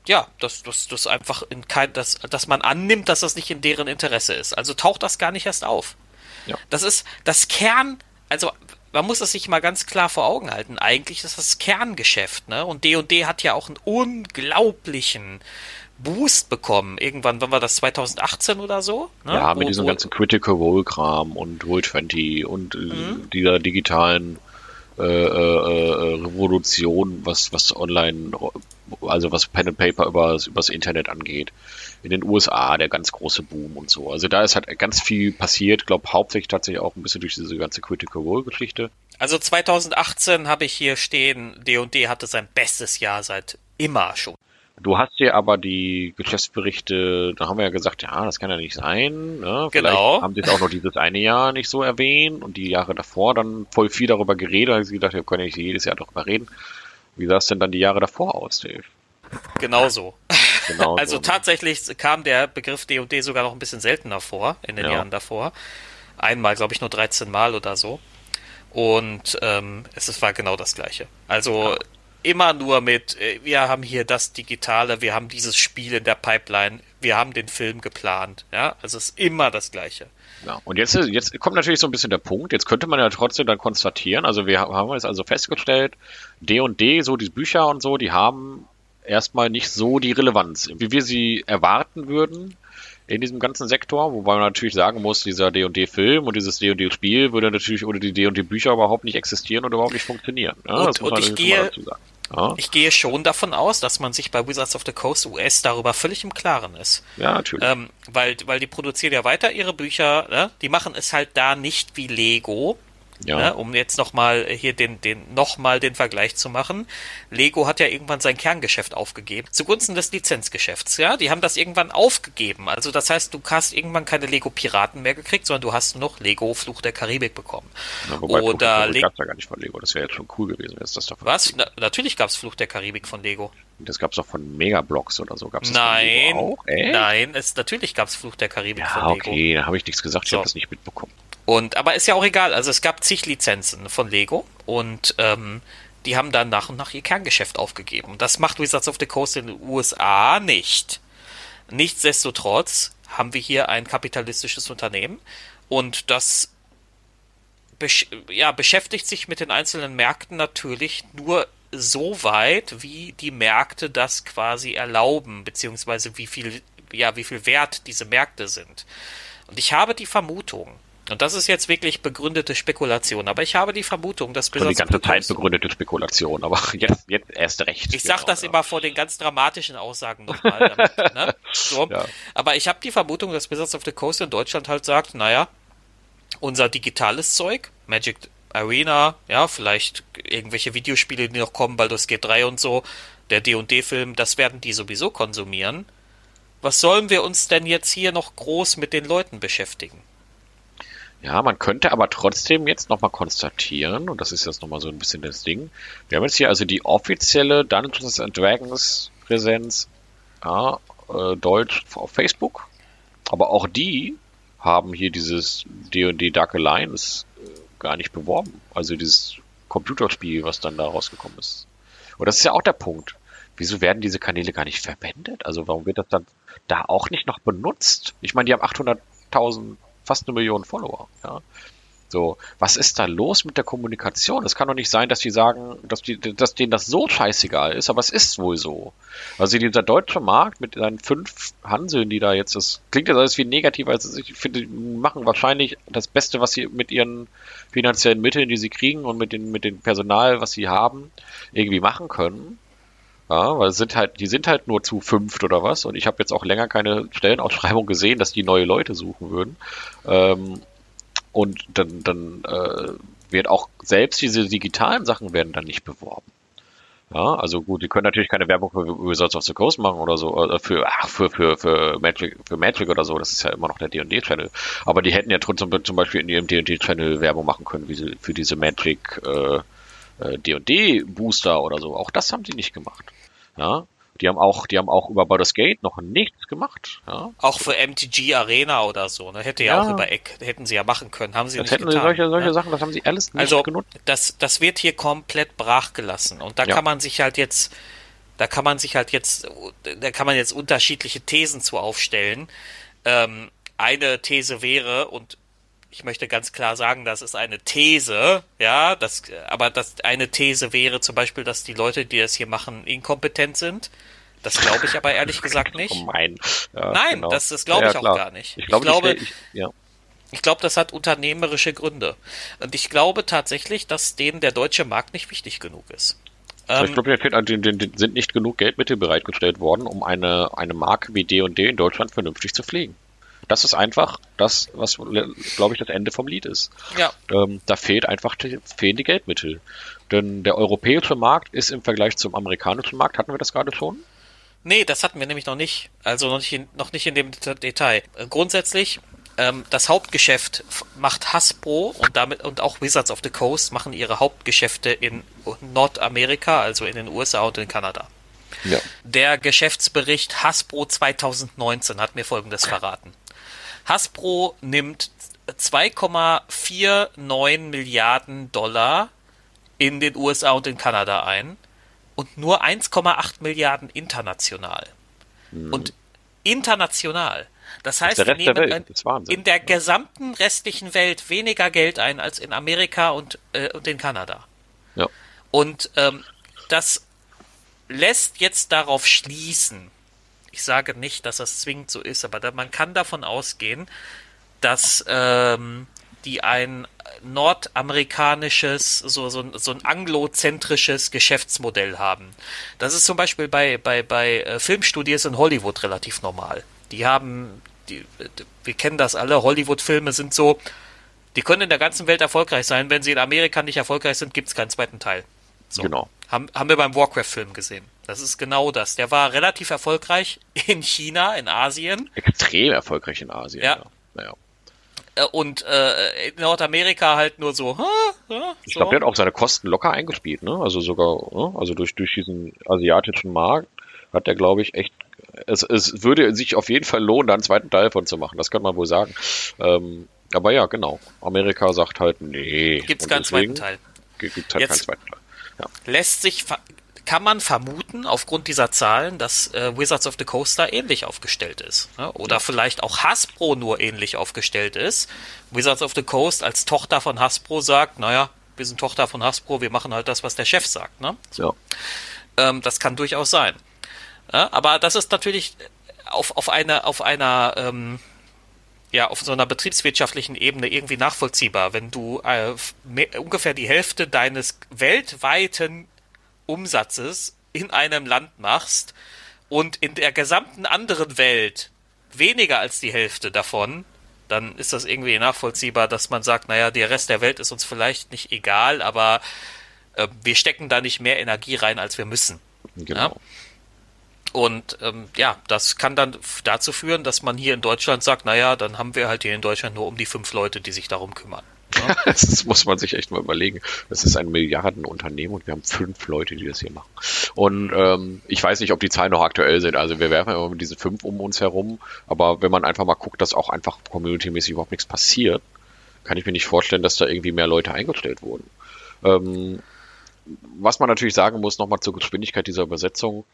ja, dass das das einfach in kein, dass, dass man annimmt, dass das nicht in deren Interesse ist. Also taucht das gar nicht erst auf. Ja. Das ist das Kern, also man muss es sich mal ganz klar vor Augen halten. Eigentlich ist das Kerngeschäft, ne? Und D&D hat ja auch einen unglaublichen Boost bekommen. Irgendwann, wann war das 2018 oder so? Ne? Ja, mit Wo- diesem wo- ganzen Critical Role Kram und Roll20 und äh, Mhm. dieser digitalen äh, äh, äh, Revolution, was was online, also was Pen and Paper übers, übers Internet angeht. In den USA der ganz große Boom und so. Also da ist halt ganz viel passiert. glaube hauptsächlich tatsächlich auch ein bisschen durch diese ganze Critical Role Geschichte. Also 2018 habe ich hier stehen, D&D hatte sein bestes Jahr seit immer schon. Du hast hier aber die Geschäftsberichte, da haben wir ja gesagt, ja, das kann ja nicht sein. Ne? Vielleicht Genau. haben sie auch noch dieses eine Jahr nicht so erwähnt und die Jahre davor dann voll viel darüber geredet. Da habe ich gedacht, wir können ja nicht jedes Jahr darüber reden. Wie sah es denn dann die Jahre davor aus, Dave? Genauso. Genau Also so, tatsächlich kam der Begriff D&D sogar noch ein bisschen seltener vor in den Ja. Jahren davor. Einmal, glaube ich, nur 13 Mal oder so. Und ähm, es war genau das Gleiche. Also immer nur mit, äh, wir haben hier das Digitale, wir haben dieses Spiel in der Pipeline, wir haben den Film geplant. Ja, also es ist immer das Gleiche. Ja, und jetzt, ist- jetzt kommt natürlich so ein bisschen der Punkt. Jetzt könnte man ja trotzdem dann konstatieren, also wir haben jetzt also festgestellt, D und D, so die Bücher und so, die haben erstmal nicht so die Relevanz, wie wir sie erwarten würden in diesem ganzen Sektor, wobei man natürlich sagen muss, dieser D&D-Film und dieses D&D-Spiel würde natürlich ohne die D&D-Bücher überhaupt nicht existieren und überhaupt nicht funktionieren. Ja, Und- das muss und man ich gehe-. Ja, Ich gehe schon davon aus, dass man sich bei Wizards of the Coast US darüber völlig im Klaren ist. ja natürlich. Ähm, weil, weil die produzieren ja weiter ihre Bücher, ne? die machen es halt da nicht wie Lego, Ja. Ne, um jetzt nochmal hier den, den, nochmal den Vergleich zu machen. Lego hat ja irgendwann sein Kerngeschäft aufgegeben. Zugunsten des Lizenzgeschäfts, ja. Die haben das irgendwann aufgegeben. Also das heißt, du hast irgendwann keine Lego Piraten mehr gekriegt, sondern du hast nur noch Lego Fluch der Karibik bekommen. Ja, wobei Oder Fluch der gab's ja gar nicht von Lego. Das wäre jetzt schon cool gewesen, wenn es das davon Was? Na, natürlich gab's Fluch der Karibik von Lego. Das gab's doch von Megablocks oder so. Gab's das nein, auch? nein, es, natürlich gab's Fluch der Karibik ja, von Lego. okay, da habe ich nichts gesagt. Ich so. habe das nicht mitbekommen. Und aber ist ja auch egal. Also es gab zig Lizenzen von Lego und ähm, die haben dann nach und nach ihr Kerngeschäft aufgegeben. Das macht Wizards of the Coast in den USA nicht. Nichtsdestotrotz haben wir hier ein kapitalistisches Unternehmen und das besch ja, beschäftigt sich mit den einzelnen Märkten natürlich nur so weit, wie die Märkte das quasi erlauben, beziehungsweise wie viel, ja, wie viel wert diese Märkte sind. Und ich habe die Vermutung, und das ist jetzt wirklich begründete Spekulation, aber ich habe die Vermutung, dass Blizzard. die ganze Zeit begründete Spekulation, aber jetzt, jetzt erst recht. Ich sag genau, das ja. immer vor den ganz dramatischen Aussagen nochmal. Ne? so. ja. Aber ich habe die Vermutung, dass Wizards of the Coast in Deutschland halt sagt, naja, unser digitales Zeug, Magic Arena, ja, vielleicht irgendwelche Videospiele, die noch kommen, Baldur's Gate 3 und so, der D&D-Film, das werden die sowieso konsumieren. Was sollen wir uns denn jetzt hier noch groß mit den Leuten beschäftigen? Ja, man könnte aber trotzdem jetzt nochmal konstatieren, und das ist jetzt nochmal so ein bisschen das Ding, wir haben jetzt hier also die offizielle Dungeons and Dragons Präsenz, ja, äh, Deutsch auf Facebook, aber auch die haben hier dieses D&D Dark Alliance äh, gar nicht beworben, also dieses Computerspiel, was dann da rausgekommen ist. Und das ist ja auch der Punkt. Wieso werden diese Kanäle gar nicht verwendet? Also warum wird das dann da auch nicht noch benutzt? Ich meine, die haben 800.000 fast eine Million Follower. Ja. So, was ist da los mit der Kommunikation? Es kann doch nicht sein, dass die sagen, dass, die, dass denen das so scheißegal ist, aber es ist wohl so. Also dieser deutsche Markt mit seinen fünf Hanseln, die da jetzt, das klingt jetzt alles viel negativer, als ich finde, die machen wahrscheinlich das Beste, was sie mit ihren finanziellen Mitteln, die sie kriegen und mit, den, mit dem Personal, was sie haben, irgendwie machen können. Ja, weil sind halt, die sind halt nur zu fünft oder was. Und ich habe jetzt auch länger keine Stellenausschreibung gesehen, dass die neue Leute suchen würden. Ähm, und dann, dann äh, wird auch selbst diese digitalen Sachen werden dann nicht beworben. Ja, also gut, die können natürlich keine Werbung für Wizards of the Coast machen oder so, äh, für, ach, für, für, für Magic, für Magic oder so, das ist ja immer noch der D&D-Channel. Aber die hätten ja trotzdem zum Beispiel in ihrem D&D-Channel Werbung machen können, wie sie für diese Magic, äh, D&D Booster oder so. Auch das haben die nicht gemacht. Ja, die haben auch, die haben auch über Baldur's Gate noch nichts gemacht. Ja. Auch für MTG Arena oder so, ne? Hätte ja, ja auch über Eck, hätten sie ja machen können, haben sie das nicht hätten getan. Solche, solche ne? Sachen, das haben sie alles nicht also, genutzt. Das, das wird hier komplett brachgelassen. Und da ja. kann man sich halt jetzt, da kann man sich halt jetzt, da kann man jetzt unterschiedliche Thesen zu aufstellen. Ähm, eine These wäre, und ich möchte ganz klar sagen, das ist eine These, ja, das, aber das eine These wäre zum Beispiel, dass die Leute, die das hier machen, inkompetent sind. Das glaube ich aber ehrlich gesagt nicht. Oh mein. Ja, Nein, genau. das, das glaube ich ja, auch gar nicht. Ich, glaub, ich glaube, ich, ja. ich glaube, das hat unternehmerische Gründe. Und ich glaube tatsächlich, dass denen der deutsche Markt nicht wichtig genug ist. Ähm, ich glaube, denen sind nicht genug Geldmittel bereitgestellt worden, um eine, eine Marke wie D&D in Deutschland vernünftig zu pflegen. Das ist einfach das, was, glaube ich, das Ende vom Lied ist. Ja. Ähm, da fehlt einfach die, fehlen die Geldmittel. Denn der europäische Markt ist im Vergleich zum amerikanischen Markt, hatten wir das gerade schon? Nee, das hatten wir nämlich noch nicht. Also noch nicht in, noch nicht in dem Detail. Grundsätzlich, ähm, das Hauptgeschäft macht Hasbro und damit und auch Wizards of the Coast machen ihre Hauptgeschäfte in Nordamerika, also in den USA und in Kanada. Ja. Der Geschäftsbericht Hasbro 2019 hat mir folgendes verraten. Hasbro nimmt 2,49 Milliarden Dollar in den USA und in Kanada ein und nur 1,8 Milliarden international. Mhm. Und international. Das heißt, das wir nehmen in der gesamten restlichen Welt weniger Geld ein als in Amerika und, äh, und in Kanada. Ja. Und ähm, das lässt jetzt darauf schließen, ich sage nicht, dass das zwingend so ist, aber da, man kann davon ausgehen, dass ähm, die ein nordamerikanisches, so, so, so ein anglozentrisches Geschäftsmodell haben. Das ist zum Beispiel bei, bei, bei äh, Filmstudios in Hollywood relativ normal. Die haben, die, wir kennen das alle, Hollywood-Filme sind so, Die können in der ganzen Welt erfolgreich sein. Wenn sie in Amerika nicht erfolgreich sind, gibt es keinen zweiten Teil. So. Genau. Haben, haben wir beim Warcraft-Film gesehen. Das ist genau das. Der war relativ erfolgreich in China, in Asien. Extrem erfolgreich in Asien. Ja. ja. Naja. Äh, Und äh, in Nordamerika halt nur so. Huh, huh, Ich glaube, der hat auch seine Kosten locker eingespielt, ne? Also sogar, ne? also durch, durch diesen asiatischen Markt hat der, glaube ich, echt. Es, es würde sich auf jeden Fall lohnen, da einen zweiten Teil von zu machen. Das kann man wohl sagen. Ähm, aber ja, genau. Amerika sagt halt, nee. Gibt's Und keinen zweiten Teil. Gibt halt Jetzt- keinen zweiten Teil. Lässt sich, kann man vermuten, aufgrund dieser Zahlen, dass äh, Wizards of the Coast da ähnlich aufgestellt ist. Ne? Oder vielleicht auch Hasbro nur ähnlich aufgestellt ist. Wizards of the Coast als Tochter von Hasbro sagt, naja, wir sind Tochter von Hasbro, wir machen halt das, was der Chef sagt. Ne? Ja. Ähm, das kann durchaus sein. Ja, aber das ist natürlich auf, auf einer, auf einer, ähm, ja, auf so einer betriebswirtschaftlichen Ebene irgendwie nachvollziehbar, wenn du äh, mehr, ungefähr die Hälfte deines weltweiten Umsatzes in einem Land machst und in der gesamten anderen Welt weniger als die Hälfte davon, dann ist das irgendwie nachvollziehbar, dass man sagt, naja, der Rest der Welt ist uns vielleicht nicht egal, aber äh, wir stecken da nicht mehr Energie rein, als wir müssen. Genau. Ja. Und ähm, ja, das kann dann dazu führen, dass man hier in Deutschland sagt, naja, dann haben wir halt hier in Deutschland nur um die fünf Leute, die sich darum kümmern. Das muss man sich echt mal überlegen. Das ist ein Milliardenunternehmen und wir haben fünf Leute, die das hier machen. Und ähm, ich weiß nicht, ob die Zahlen noch aktuell sind. Also wir werfen immer mit diesen fünf um uns herum. Aber wenn man einfach mal guckt, dass auch einfach community-mäßig überhaupt nichts passiert, kann ich mir nicht vorstellen, dass da irgendwie mehr Leute eingestellt wurden. Ähm, was man natürlich sagen muss, nochmal zur Geschwindigkeit dieser Übersetzung,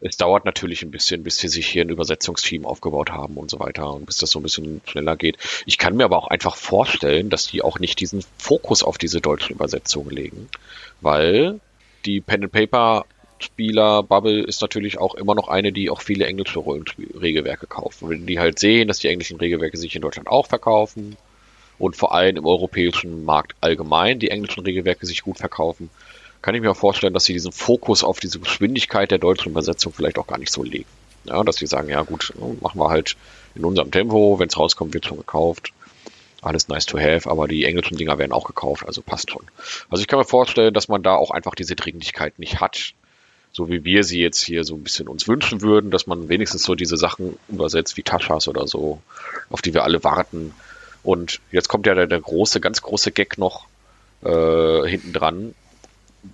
es dauert natürlich ein bisschen, bis sie sich hier ein Übersetzungsteam aufgebaut haben und so weiter und bis das so ein bisschen schneller geht. Ich kann mir aber auch einfach vorstellen, dass die auch nicht diesen Fokus auf diese deutschen Übersetzungen legen, weil die Pen and Paper Spieler Bubble ist natürlich auch immer noch eine, die auch viele englische Rollenregelwerke kauft. Wenn die halt sehen, dass die englischen Regelwerke sich in Deutschland auch verkaufen und vor allem im europäischen Markt allgemein die englischen Regelwerke sich gut verkaufen, kann ich mir auch vorstellen, dass sie diesen Fokus auf diese Geschwindigkeit der deutschen Übersetzung vielleicht auch gar nicht so legen. Ja, dass sie sagen, ja gut, machen wir halt in unserem Tempo, wenn es rauskommt, wird schon gekauft. Alles nice to have, aber die englischen Dinger werden auch gekauft, also passt schon. Also ich kann mir vorstellen, dass man da auch einfach diese Dringlichkeit nicht hat, so wie wir sie jetzt hier so ein bisschen uns wünschen würden, dass man wenigstens so diese Sachen übersetzt wie Taschas oder so, auf die wir alle warten. Und jetzt kommt ja der, der große, ganz große Gag noch äh, hinten dran.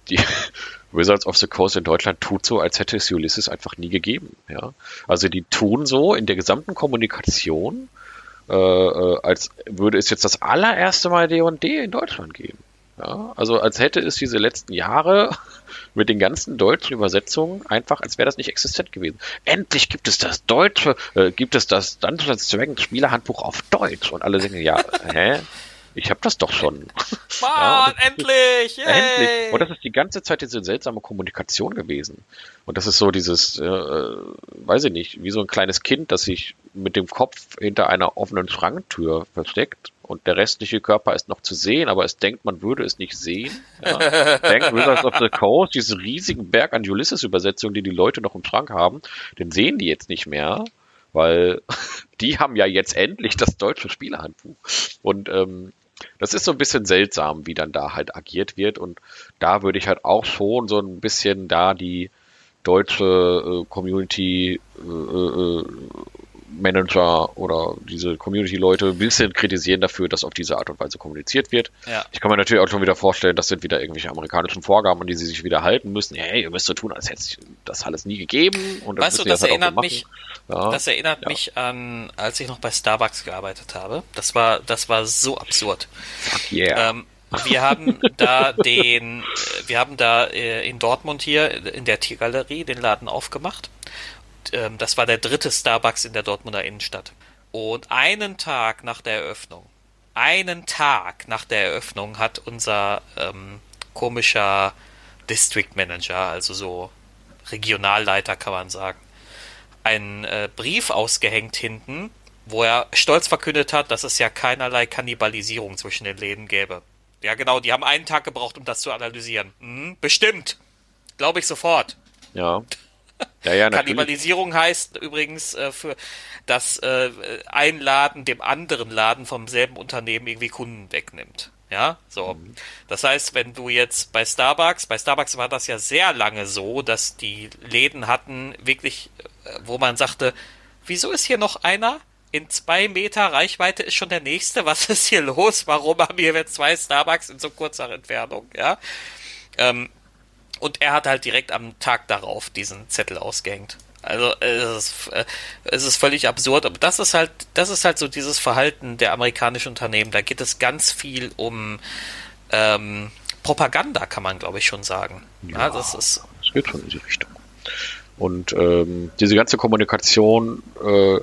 Die Wizards of the Coast in Deutschland tut so, als hätte es Ulysses einfach nie gegeben. Ja? Also die tun so in der gesamten Kommunikation, äh, äh, als würde es jetzt das allererste Mal D&D in Deutschland geben. Ja? Also als hätte es diese letzten Jahre mit den ganzen deutschen Übersetzungen einfach, als wäre das nicht existent gewesen. Endlich gibt es das deutsche, äh, gibt es das Dungeons Dragons Spielerhandbuch auf Deutsch und alle denken, ja, hä? Ich habe das doch schon. Mann, Ja, endlich! Yay! Endlich. Und das ist die ganze Zeit diese seltsame Kommunikation gewesen. Und das ist so dieses, äh, äh, weiß ich nicht, wie so ein kleines Kind, das sich mit dem Kopf hinter einer offenen Schranktür versteckt und der restliche Körper ist noch zu sehen, aber es denkt, man würde es nicht sehen. Ja. Denkt Wizards of the Coast, diesen riesigen Berg an Ulysses-Übersetzungen, die die Leute noch im Schrank haben, den sehen die jetzt nicht mehr, weil die haben ja jetzt endlich das deutsche Spielerhandbuch. Und ähm, das ist so ein bisschen seltsam, wie dann da halt agiert wird. Und da würde ich halt auch schon so ein bisschen da die deutsche äh, Community äh, äh, Manager oder diese Community-Leute ein bisschen kritisieren dafür, dass auf diese Art und Weise kommuniziert wird. Ja. Ich kann mir natürlich auch schon wieder vorstellen, das sind wieder irgendwelche amerikanischen Vorgaben, an die sie sich wieder halten müssen. Hey, ihr müsst so tun, als hätte es das alles nie gegeben. Und Weißt du, die das halt erinnert mich, Ja. das erinnert Ja. mich an, als ich noch bei Starbucks gearbeitet habe. Das war, das war so absurd. Fuck yeah. Ähm, wir haben da den, wir haben da äh, in Dortmund hier in der Tiergalerie den Laden aufgemacht. Ähm, das war der dritte Starbucks in der Dortmunder Innenstadt. Und einen Tag nach der Eröffnung, einen Tag nach der Eröffnung hat unser ähm, komischer District Manager, also so Regionalleiter kann man sagen, einen äh, Brief ausgehängt hinten, wo er stolz verkündet hat, dass es ja keinerlei Kannibalisierung zwischen den Läden gäbe. Ja, genau, die haben einen Tag gebraucht, um das zu analysieren. Mhm, bestimmt. Glaube ich sofort. ja. Ja, ja, Kannibalisierung heißt übrigens äh, für dass äh, ein Laden dem anderen Laden vom selben Unternehmen irgendwie Kunden wegnimmt. Ja, so. Mhm. Das heißt, wenn du jetzt bei Starbucks, bei Starbucks war das ja sehr lange so, dass die Läden hatten wirklich, äh, wo man sagte, wieso ist hier noch einer? In zwei Meter Reichweite ist schon der nächste. Was ist hier los? Warum haben wir jetzt zwei Starbucks in so kurzer Entfernung? Ja. Ähm, und er hat halt direkt am Tag darauf diesen Zettel ausgehängt. Also es ist, äh, es ist völlig absurd, aber das ist halt, das ist halt so dieses Verhalten der amerikanischen Unternehmen. Da geht es ganz viel um ähm, Propaganda, kann man glaube ich schon sagen. Ja, ja, das ist. Es geht schon in die Richtung. Und ähm, diese ganze Kommunikation äh,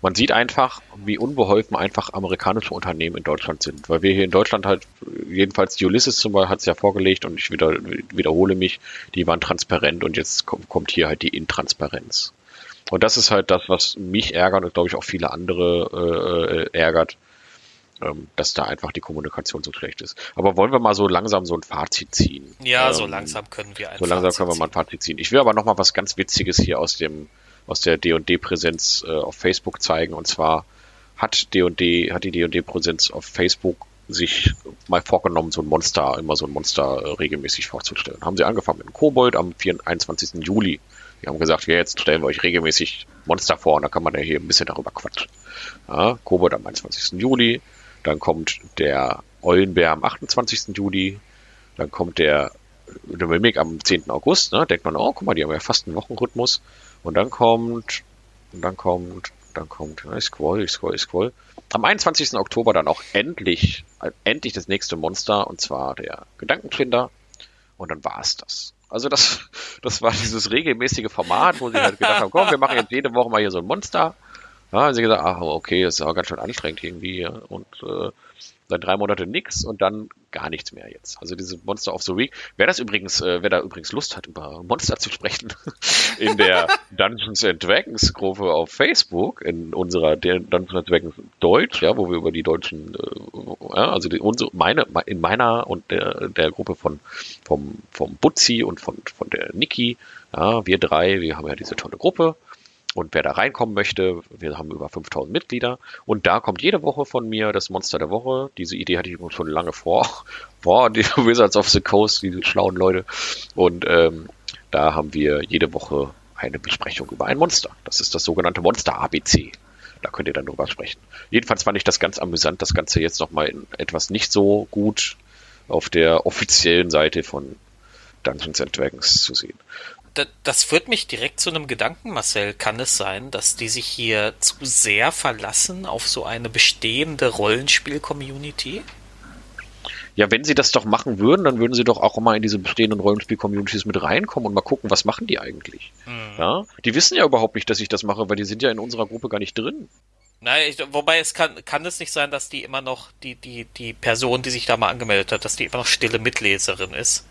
man sieht einfach, wie unbeholfen einfach amerikanische Unternehmen in Deutschland sind. Weil wir hier in Deutschland halt, jedenfalls die Ulysses zum Beispiel hat es ja vorgelegt und ich wieder, wiederhole mich, die waren transparent und jetzt kommt hier halt die Intransparenz. Und das ist halt das, was mich ärgert und glaube ich auch viele andere äh, ärgert, ähm, dass da einfach die Kommunikation so schlecht ist. Aber wollen wir mal so langsam so ein Fazit ziehen? Ja, ähm, so langsam können wir ein So langsam Fazit können wir mal ein Fazit ziehen. Ich will aber noch mal was ganz Witziges hier aus dem aus der D&D-Präsenz äh, auf Facebook zeigen. Und zwar hat D&D, hat die D&D-Präsenz auf Facebook sich mal vorgenommen, so ein Monster, immer so ein Monster äh, regelmäßig vorzustellen. Haben sie angefangen mit dem Kobold am 21. Juli. Die haben gesagt, ja, jetzt stellen wir euch regelmäßig Monster vor und dann kann man ja hier ein bisschen darüber quatschen. Ja, Kobold am 21. Juli, dann kommt der Eulenbär am 28. Juli, dann kommt der, der Mimik am 10. August, ne? denkt man, oh, guck mal, die haben ja fast einen Wochenrhythmus. Und dann kommt, und dann kommt, dann kommt, ich scroll, ich scroll, ich scroll. Am 21. Oktober dann auch endlich, endlich das nächste Monster, und zwar der Gedankenfinder. Und dann war es das. Also das, das war dieses regelmäßige Format, wo sie halt gedacht haben, komm, wir machen jetzt jede Woche mal hier so ein Monster. Ja, haben sie gesagt, ach, okay, das ist auch ganz schön anstrengend irgendwie. Und äh, dann drei Monate nix und dann gar nichts mehr jetzt. Also diese Monster of the Week. Wer das übrigens, äh, wer da übrigens Lust hat, über Monster zu sprechen, in der Dungeons and Dragons Gruppe auf Facebook, in unserer Dungeons and Dragons Deutsch, ja, wo wir über die deutschen, äh, ja, also die, unsere, meine, in meiner und der, der Gruppe von vom vom Butzi und von von der Niki, ja, wir drei, wir haben ja diese tolle Gruppe und wer da reinkommen möchte, wir haben über 5000 Mitglieder. Und da kommt jede Woche von mir das Monster der Woche. Diese Idee hatte ich schon lange vor. Vor die Wizards of the Coast, diese schlauen Leute. Und ähm, da haben wir jede Woche eine Besprechung über ein Monster. Das ist das sogenannte Monster ABC. Da könnt ihr dann drüber sprechen. Jedenfalls fand ich das ganz amüsant, das Ganze jetzt nochmal in etwas nicht so gut auf der offiziellen Seite von Dungeons and Dragons zu sehen das führt mich direkt zu einem Gedanken, Marcel. Kann es sein, dass die sich hier zu sehr verlassen auf so eine bestehende Rollenspiel-Community? Ja, wenn sie das doch machen würden, dann würden sie doch auch mal in diese bestehenden Rollenspiel-Communities mit reinkommen und mal gucken, was machen die eigentlich. Mhm. Ja? Die wissen ja überhaupt nicht, dass ich das mache, weil die sind ja in unserer Gruppe gar nicht drin. Nein, ich, wobei es kann, kann es nicht sein, dass die immer noch, die, die, die Person, die sich da mal angemeldet hat, dass die immer noch stille Mitleserin ist.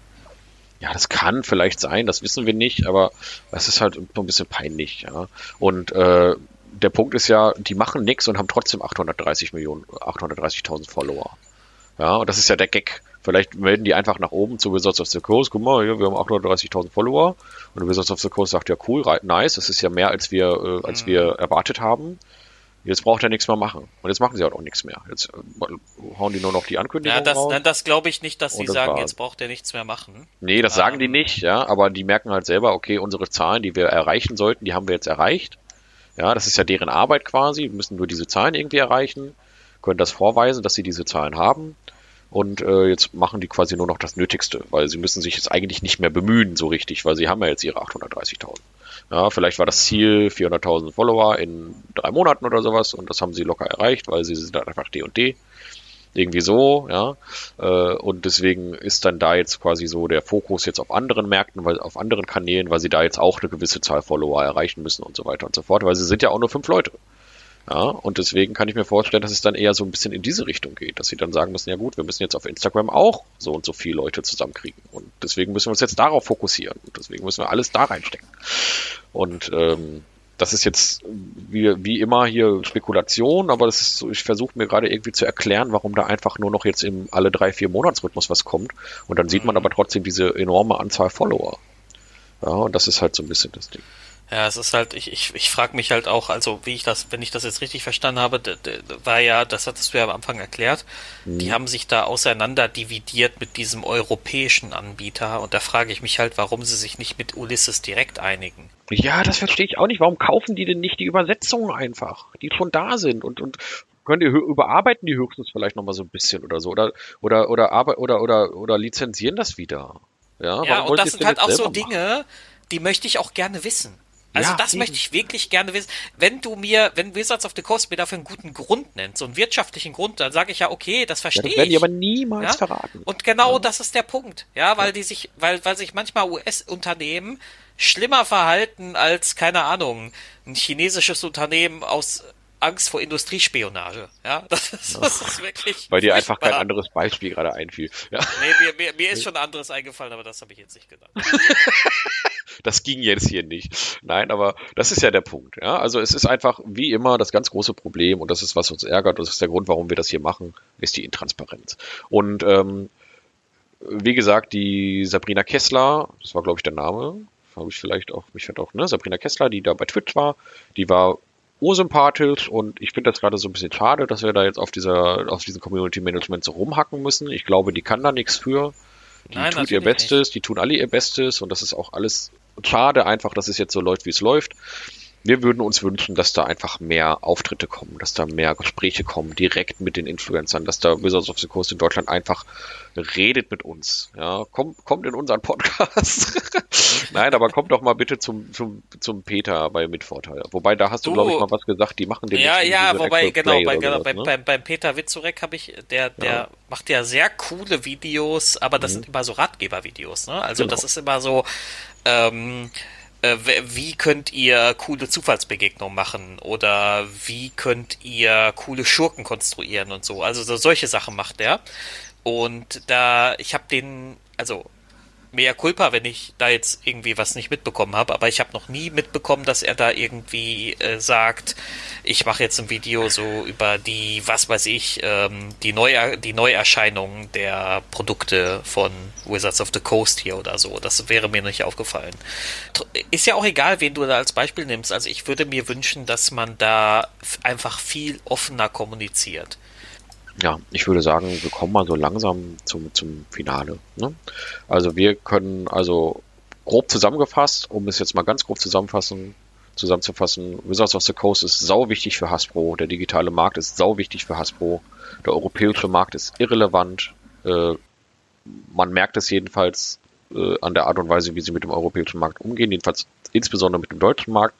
Ja, das kann vielleicht sein, das wissen wir nicht, aber es ist halt so ein bisschen peinlich, ja. Und äh, der Punkt ist ja, die machen nichts und haben trotzdem 830 Millionen, 830.000 Follower. Ja, und das ist ja der Gag. Vielleicht melden die einfach nach oben zu Wizards of the Coast. Guck mal, hier, wir haben 830.000 Follower. Und Wizards of the Coast sagt, ja cool, nice, das ist ja mehr, als wir, äh, als mhm. wir erwartet haben. Jetzt braucht er nichts mehr machen. Und jetzt machen sie halt auch nichts mehr. Jetzt äh, hauen die nur noch die Ankündigung ja, das, raus. Das glaube ich nicht, dass sie sagen, war's. jetzt braucht er nichts mehr machen. Nee, das ähm, sagen die nicht, ja. Aber die merken halt selber, okay, unsere Zahlen, die wir erreichen sollten, die haben wir jetzt erreicht. Ja, das ist ja deren Arbeit quasi. Wir müssen nur diese Zahlen irgendwie erreichen, können das vorweisen, dass sie diese Zahlen haben. Und äh, jetzt machen die quasi nur noch das Nötigste, weil sie müssen sich jetzt eigentlich nicht mehr bemühen so richtig, weil sie haben ja jetzt ihre 830.000. Ja, vielleicht war das Ziel 400.000 Follower in drei Monaten oder sowas und das haben sie locker erreicht, weil sie sind dann einfach D und D. Irgendwie so, ja. Äh, und deswegen ist dann da jetzt quasi so der Fokus jetzt auf anderen Märkten, weil auf anderen Kanälen, weil sie da jetzt auch eine gewisse Zahl Follower erreichen müssen und so weiter und so fort, weil sie sind ja auch nur fünf Leute. Ja, und deswegen kann ich mir vorstellen, dass es dann eher so ein bisschen in diese Richtung geht, dass sie dann sagen müssen, ja gut, wir müssen jetzt auf Instagram auch so und so viele Leute zusammenkriegen. Und deswegen müssen wir uns jetzt darauf fokussieren. Und deswegen müssen wir alles da reinstecken. Und ähm, das ist jetzt wie, wie immer hier Spekulation, aber das ist so, ich versuche mir gerade irgendwie zu erklären, warum da einfach nur noch jetzt im alle drei, vier Monatsrhythmus was kommt. Und dann sieht man mhm. aber trotzdem diese enorme Anzahl Follower. Ja, und das ist halt so ein bisschen das Ding. Ja, es ist halt, ich, ich, ich frage mich halt auch, also wie ich das, wenn ich das jetzt richtig verstanden habe, war ja, das hattest du ja am Anfang erklärt, mhm. die haben sich da auseinander dividiert mit diesem europäischen Anbieter und da frage ich mich halt, warum sie sich nicht mit Ulysses direkt einigen. Ja, das verstehe ich auch nicht. Warum kaufen die denn nicht die Übersetzungen einfach, die schon da sind und, und können die überarbeiten die höchstens vielleicht nochmal so ein bisschen oder so oder oder oder oder oder oder, oder lizenzieren das wieder. Ja, ja und das sind halt auch so Dinge, die möchte ich auch gerne wissen. Also ja, das eben. möchte ich wirklich gerne wissen. Wenn du mir, wenn Wizards of the Coast mir dafür einen guten Grund nennt, so einen wirtschaftlichen Grund, dann sage ich ja, okay, das verstehe ja, das werden die aber niemals ja? verraten. Und genau ja. das ist der Punkt. Ja, weil die sich, weil, weil sich manchmal US-Unternehmen schlimmer verhalten als, keine Ahnung, ein chinesisches Unternehmen aus Angst vor Industriespionage. Ja, das ist, das ist wirklich. Weil dir einfach kein anderes Beispiel gerade einfiel. Ja. Nee, mir, mir, mir ist schon ein anderes eingefallen, aber das habe ich jetzt nicht genannt. das ging jetzt hier nicht. Nein, aber das ist ja der Punkt. Ja, also es ist einfach wie immer das ganz große Problem und das ist, was uns ärgert. Das ist der Grund, warum wir das hier machen, ist die Intransparenz. Und ähm, wie gesagt, die Sabrina Kessler, das war glaube ich der Name, habe ich vielleicht auch, mich fand auch, ne, Sabrina Kessler, die da bei Twitch war, die war ursympathisch und ich finde das gerade so ein bisschen schade, dass wir da jetzt auf dieser, auf diesem Community Management so rumhacken müssen. Ich glaube, die kann da nichts für. Die Nein, tut ihr Bestes, nicht. die tun alle ihr Bestes und das ist auch alles schade einfach, dass es jetzt so läuft, wie es läuft. Wir würden uns wünschen, dass da einfach mehr Auftritte kommen, dass da mehr Gespräche kommen, direkt mit den Influencern, dass da Wizards of the Coast in Deutschland einfach redet mit uns. Ja, kommt, kommt in unseren Podcast. Nein, aber kommt doch mal bitte zum, zum, zum Peter bei Mitvorteil. Wobei, da hast du, du glaube ich, mal was gesagt, die machen den Ja, ja, wobei, genau, bei, genau, sowas, ne? beim, beim Peter Witzurek habe ich, der, der ja. macht ja sehr coole Videos, aber das mhm. sind immer so Ratgebervideos, ne? Also genau. das ist immer so, ähm, äh, wie könnt ihr coole Zufallsbegegnungen machen oder wie könnt ihr coole Schurken konstruieren und so. Also so, solche Sachen macht er. Und da, ich habe den, also mehr Culpa, wenn ich da jetzt irgendwie was nicht mitbekommen habe, aber ich habe noch nie mitbekommen, dass er da irgendwie äh, sagt, ich mache jetzt ein Video so über die, was weiß ich, ähm, die, Neu die Neuerscheinungen der Produkte von Wizards of the Coast hier oder so. Das wäre mir nicht aufgefallen. Ist ja auch egal, wen du da als Beispiel nimmst. Also ich würde mir wünschen, dass man da einfach viel offener kommuniziert ja, ich würde sagen, wir kommen mal so langsam zum, zum Finale. Ne? Also wir können also grob zusammengefasst, um es jetzt mal ganz grob zusammenfassen, zusammenzufassen, Wizards of the Coast ist sau wichtig für Hasbro, der digitale Markt ist sau wichtig für Hasbro, der europäische Markt ist irrelevant. Äh, man merkt es jedenfalls äh, an der Art und Weise, wie sie mit dem europäischen Markt umgehen, jedenfalls insbesondere mit dem deutschen Markt.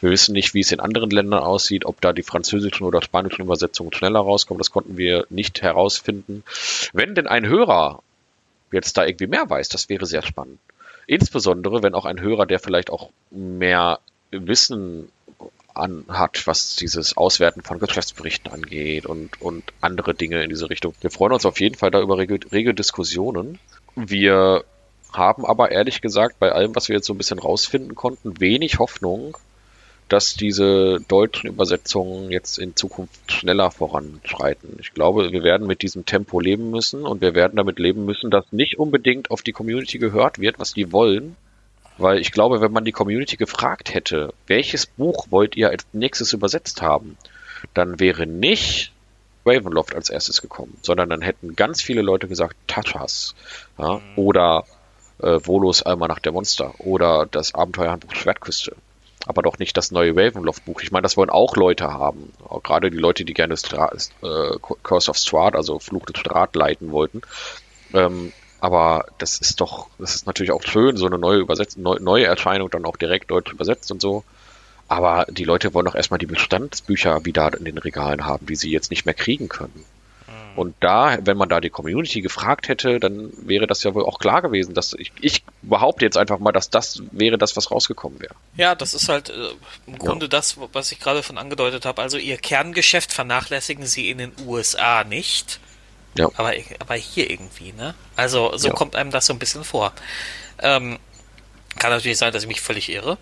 Wir wissen nicht, wie es in anderen Ländern aussieht, ob da die französischen oder spanischen Übersetzungen schneller rauskommen. Das konnten wir nicht herausfinden. Wenn denn ein Hörer jetzt da irgendwie mehr weiß, das wäre sehr spannend. Insbesondere, wenn auch ein Hörer, der vielleicht auch mehr Wissen an, hat, was dieses Auswerten von Geschäftsberichten angeht und, und andere Dinge in diese Richtung. Wir freuen uns auf jeden Fall da über rege, rege Diskussionen. Wir haben aber ehrlich gesagt bei allem, was wir jetzt so ein bisschen rausfinden konnten, wenig Hoffnung, dass diese deutschen Übersetzungen jetzt in Zukunft schneller voranschreiten. Ich glaube, wir werden mit diesem Tempo leben müssen und wir werden damit leben müssen, dass nicht unbedingt auf die Community gehört wird, was die wollen. Weil ich glaube, wenn man die Community gefragt hätte, welches Buch wollt ihr als nächstes übersetzt haben, dann wäre nicht Ravenloft als erstes gekommen, sondern dann hätten ganz viele Leute gesagt Tatas ja, mhm. oder äh, Volos Almanach der Monster oder das Abenteuerhandbuch Schwertküste. Aber doch nicht das neue Ravenloft-Buch. Ich meine, das wollen auch Leute haben. Auch gerade die Leute, die gerne Stra äh, Curse of Strahd, also Fluch des Strahd, leiten wollten. Ähm, aber das ist doch, das ist natürlich auch schön, so eine neue Übersetzung, neu, neue Erscheinung dann auch direkt deutsch übersetzt und so. Aber die Leute wollen doch erstmal die Bestandsbücher wieder in den Regalen haben, die sie jetzt nicht mehr kriegen können. Und da, wenn man da die Community gefragt hätte, dann wäre das ja wohl auch klar gewesen, dass ich, ich behaupte jetzt einfach mal, dass das wäre das, was rausgekommen wäre. Ja, das ist halt äh, im Grunde ja. das, was ich gerade von angedeutet habe. Also ihr Kerngeschäft vernachlässigen sie in den USA nicht. Ja. Aber, aber hier irgendwie, ne? Also so ja. kommt einem das so ein bisschen vor. Ähm, kann natürlich sein, dass ich mich völlig irre.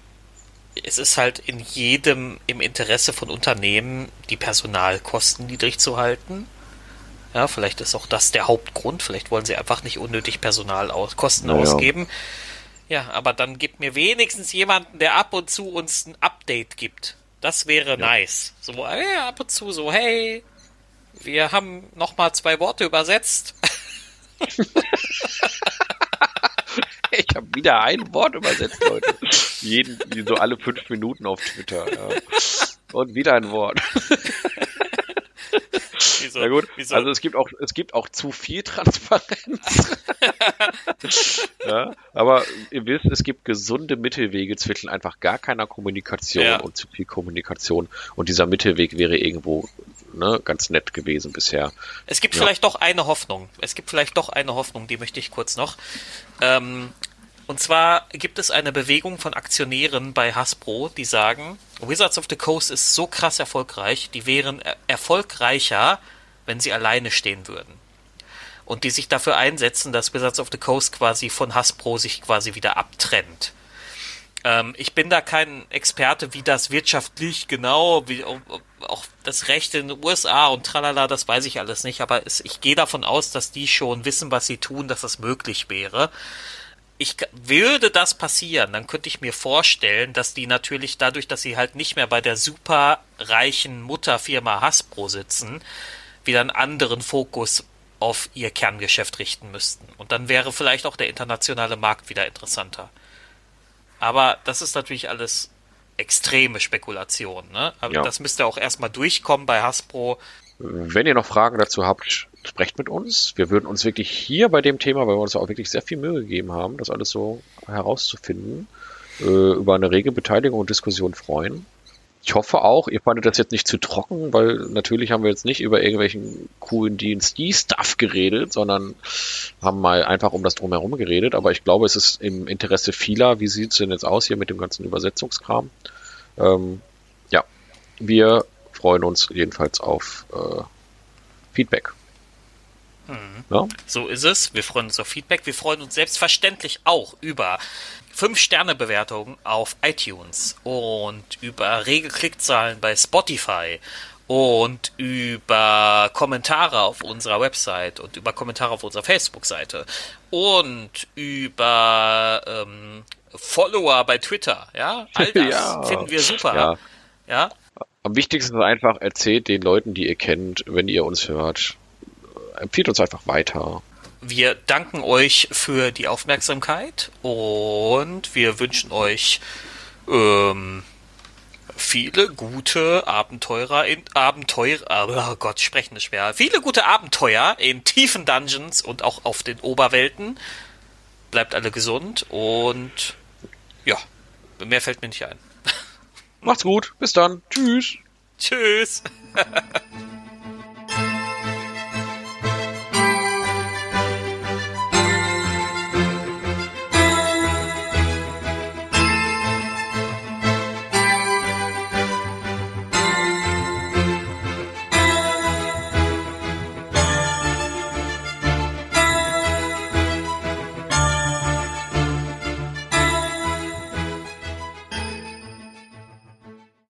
Es ist halt in jedem im Interesse von Unternehmen, die Personalkosten niedrig zu halten ja, vielleicht ist auch das der Hauptgrund. Vielleicht wollen sie einfach nicht unnötig Personalkosten naja. ausgeben. Ja, aber dann gibt mir wenigstens jemanden, der ab und zu uns ein Update gibt. Das wäre ja. nice. So, äh, ab und zu so, hey, wir haben nochmal zwei Worte übersetzt. ich habe wieder ein Wort übersetzt, Leute. Jeden, so alle fünf Minuten auf Twitter. Ja. Und wieder ein Wort. Wieso? Na gut, Wieso? also es gibt auch, es gibt auch zu viel Transparenz. ja, aber ihr wisst, es gibt gesunde Mittelwege zwischen einfach gar keiner Kommunikation ja. und zu viel Kommunikation. Und dieser Mittelweg wäre irgendwo ne, ganz nett gewesen bisher. Es gibt ja. vielleicht doch eine Hoffnung. Es gibt vielleicht doch eine Hoffnung, die möchte ich kurz noch. Ähm, und zwar gibt es eine Bewegung von Aktionären bei Hasbro, die sagen, Wizards of the Coast ist so krass erfolgreich, die wären erfolgreicher, wenn sie alleine stehen würden. Und die sich dafür einsetzen, dass Wizards of the Coast quasi von Hasbro sich quasi wieder abtrennt. Ähm, ich bin da kein Experte, wie das wirtschaftlich genau, wie auch das Recht in den USA und tralala, das weiß ich alles nicht, aber es, ich gehe davon aus, dass die schon wissen, was sie tun, dass das möglich wäre ich würde das passieren, dann könnte ich mir vorstellen, dass die natürlich dadurch, dass sie halt nicht mehr bei der super reichen Mutterfirma Hasbro sitzen, wieder einen anderen Fokus auf ihr Kerngeschäft richten müssten. Und dann wäre vielleicht auch der internationale Markt wieder interessanter. Aber das ist natürlich alles extreme Spekulation, ne? Aber ja. das müsste auch erstmal durchkommen bei Hasbro. Wenn ihr noch Fragen dazu habt, sprecht mit uns. Wir würden uns wirklich hier bei dem Thema, weil wir uns auch wirklich sehr viel Mühe gegeben haben, das alles so herauszufinden, äh, über eine rege Beteiligung und Diskussion freuen. Ich hoffe auch, ihr fandet das jetzt nicht zu trocken, weil natürlich haben wir jetzt nicht über irgendwelchen coolen DNC-Stuff geredet, sondern haben mal einfach um das drumherum geredet. Aber ich glaube, es ist im Interesse vieler. Wie sieht es denn jetzt aus hier mit dem ganzen Übersetzungskram? Ähm, ja, wir freuen uns jedenfalls auf äh, Feedback. Mhm. Ja? So ist es. Wir freuen uns auf Feedback. Wir freuen uns selbstverständlich auch über 5-Sterne-Bewertungen auf iTunes und über rege Klickzahlen bei Spotify und über Kommentare auf unserer Website und über Kommentare auf unserer Facebook-Seite und über ähm, Follower bei Twitter. Ja, all das ja. finden wir super. Ja. ja. Am wichtigsten ist einfach, erzählt den Leuten, die ihr kennt, wenn ihr uns hört, empfiehlt uns einfach weiter. Wir danken euch für die Aufmerksamkeit und wir wünschen euch ähm, viele gute Abenteurer in Abenteuer, oh Gott, sprechen ist schwer. Viele gute Abenteuer in tiefen Dungeons und auch auf den Oberwelten. Bleibt alle gesund und ja, mehr fällt mir nicht ein. Macht's gut, bis dann. Tschüss. Tschüss.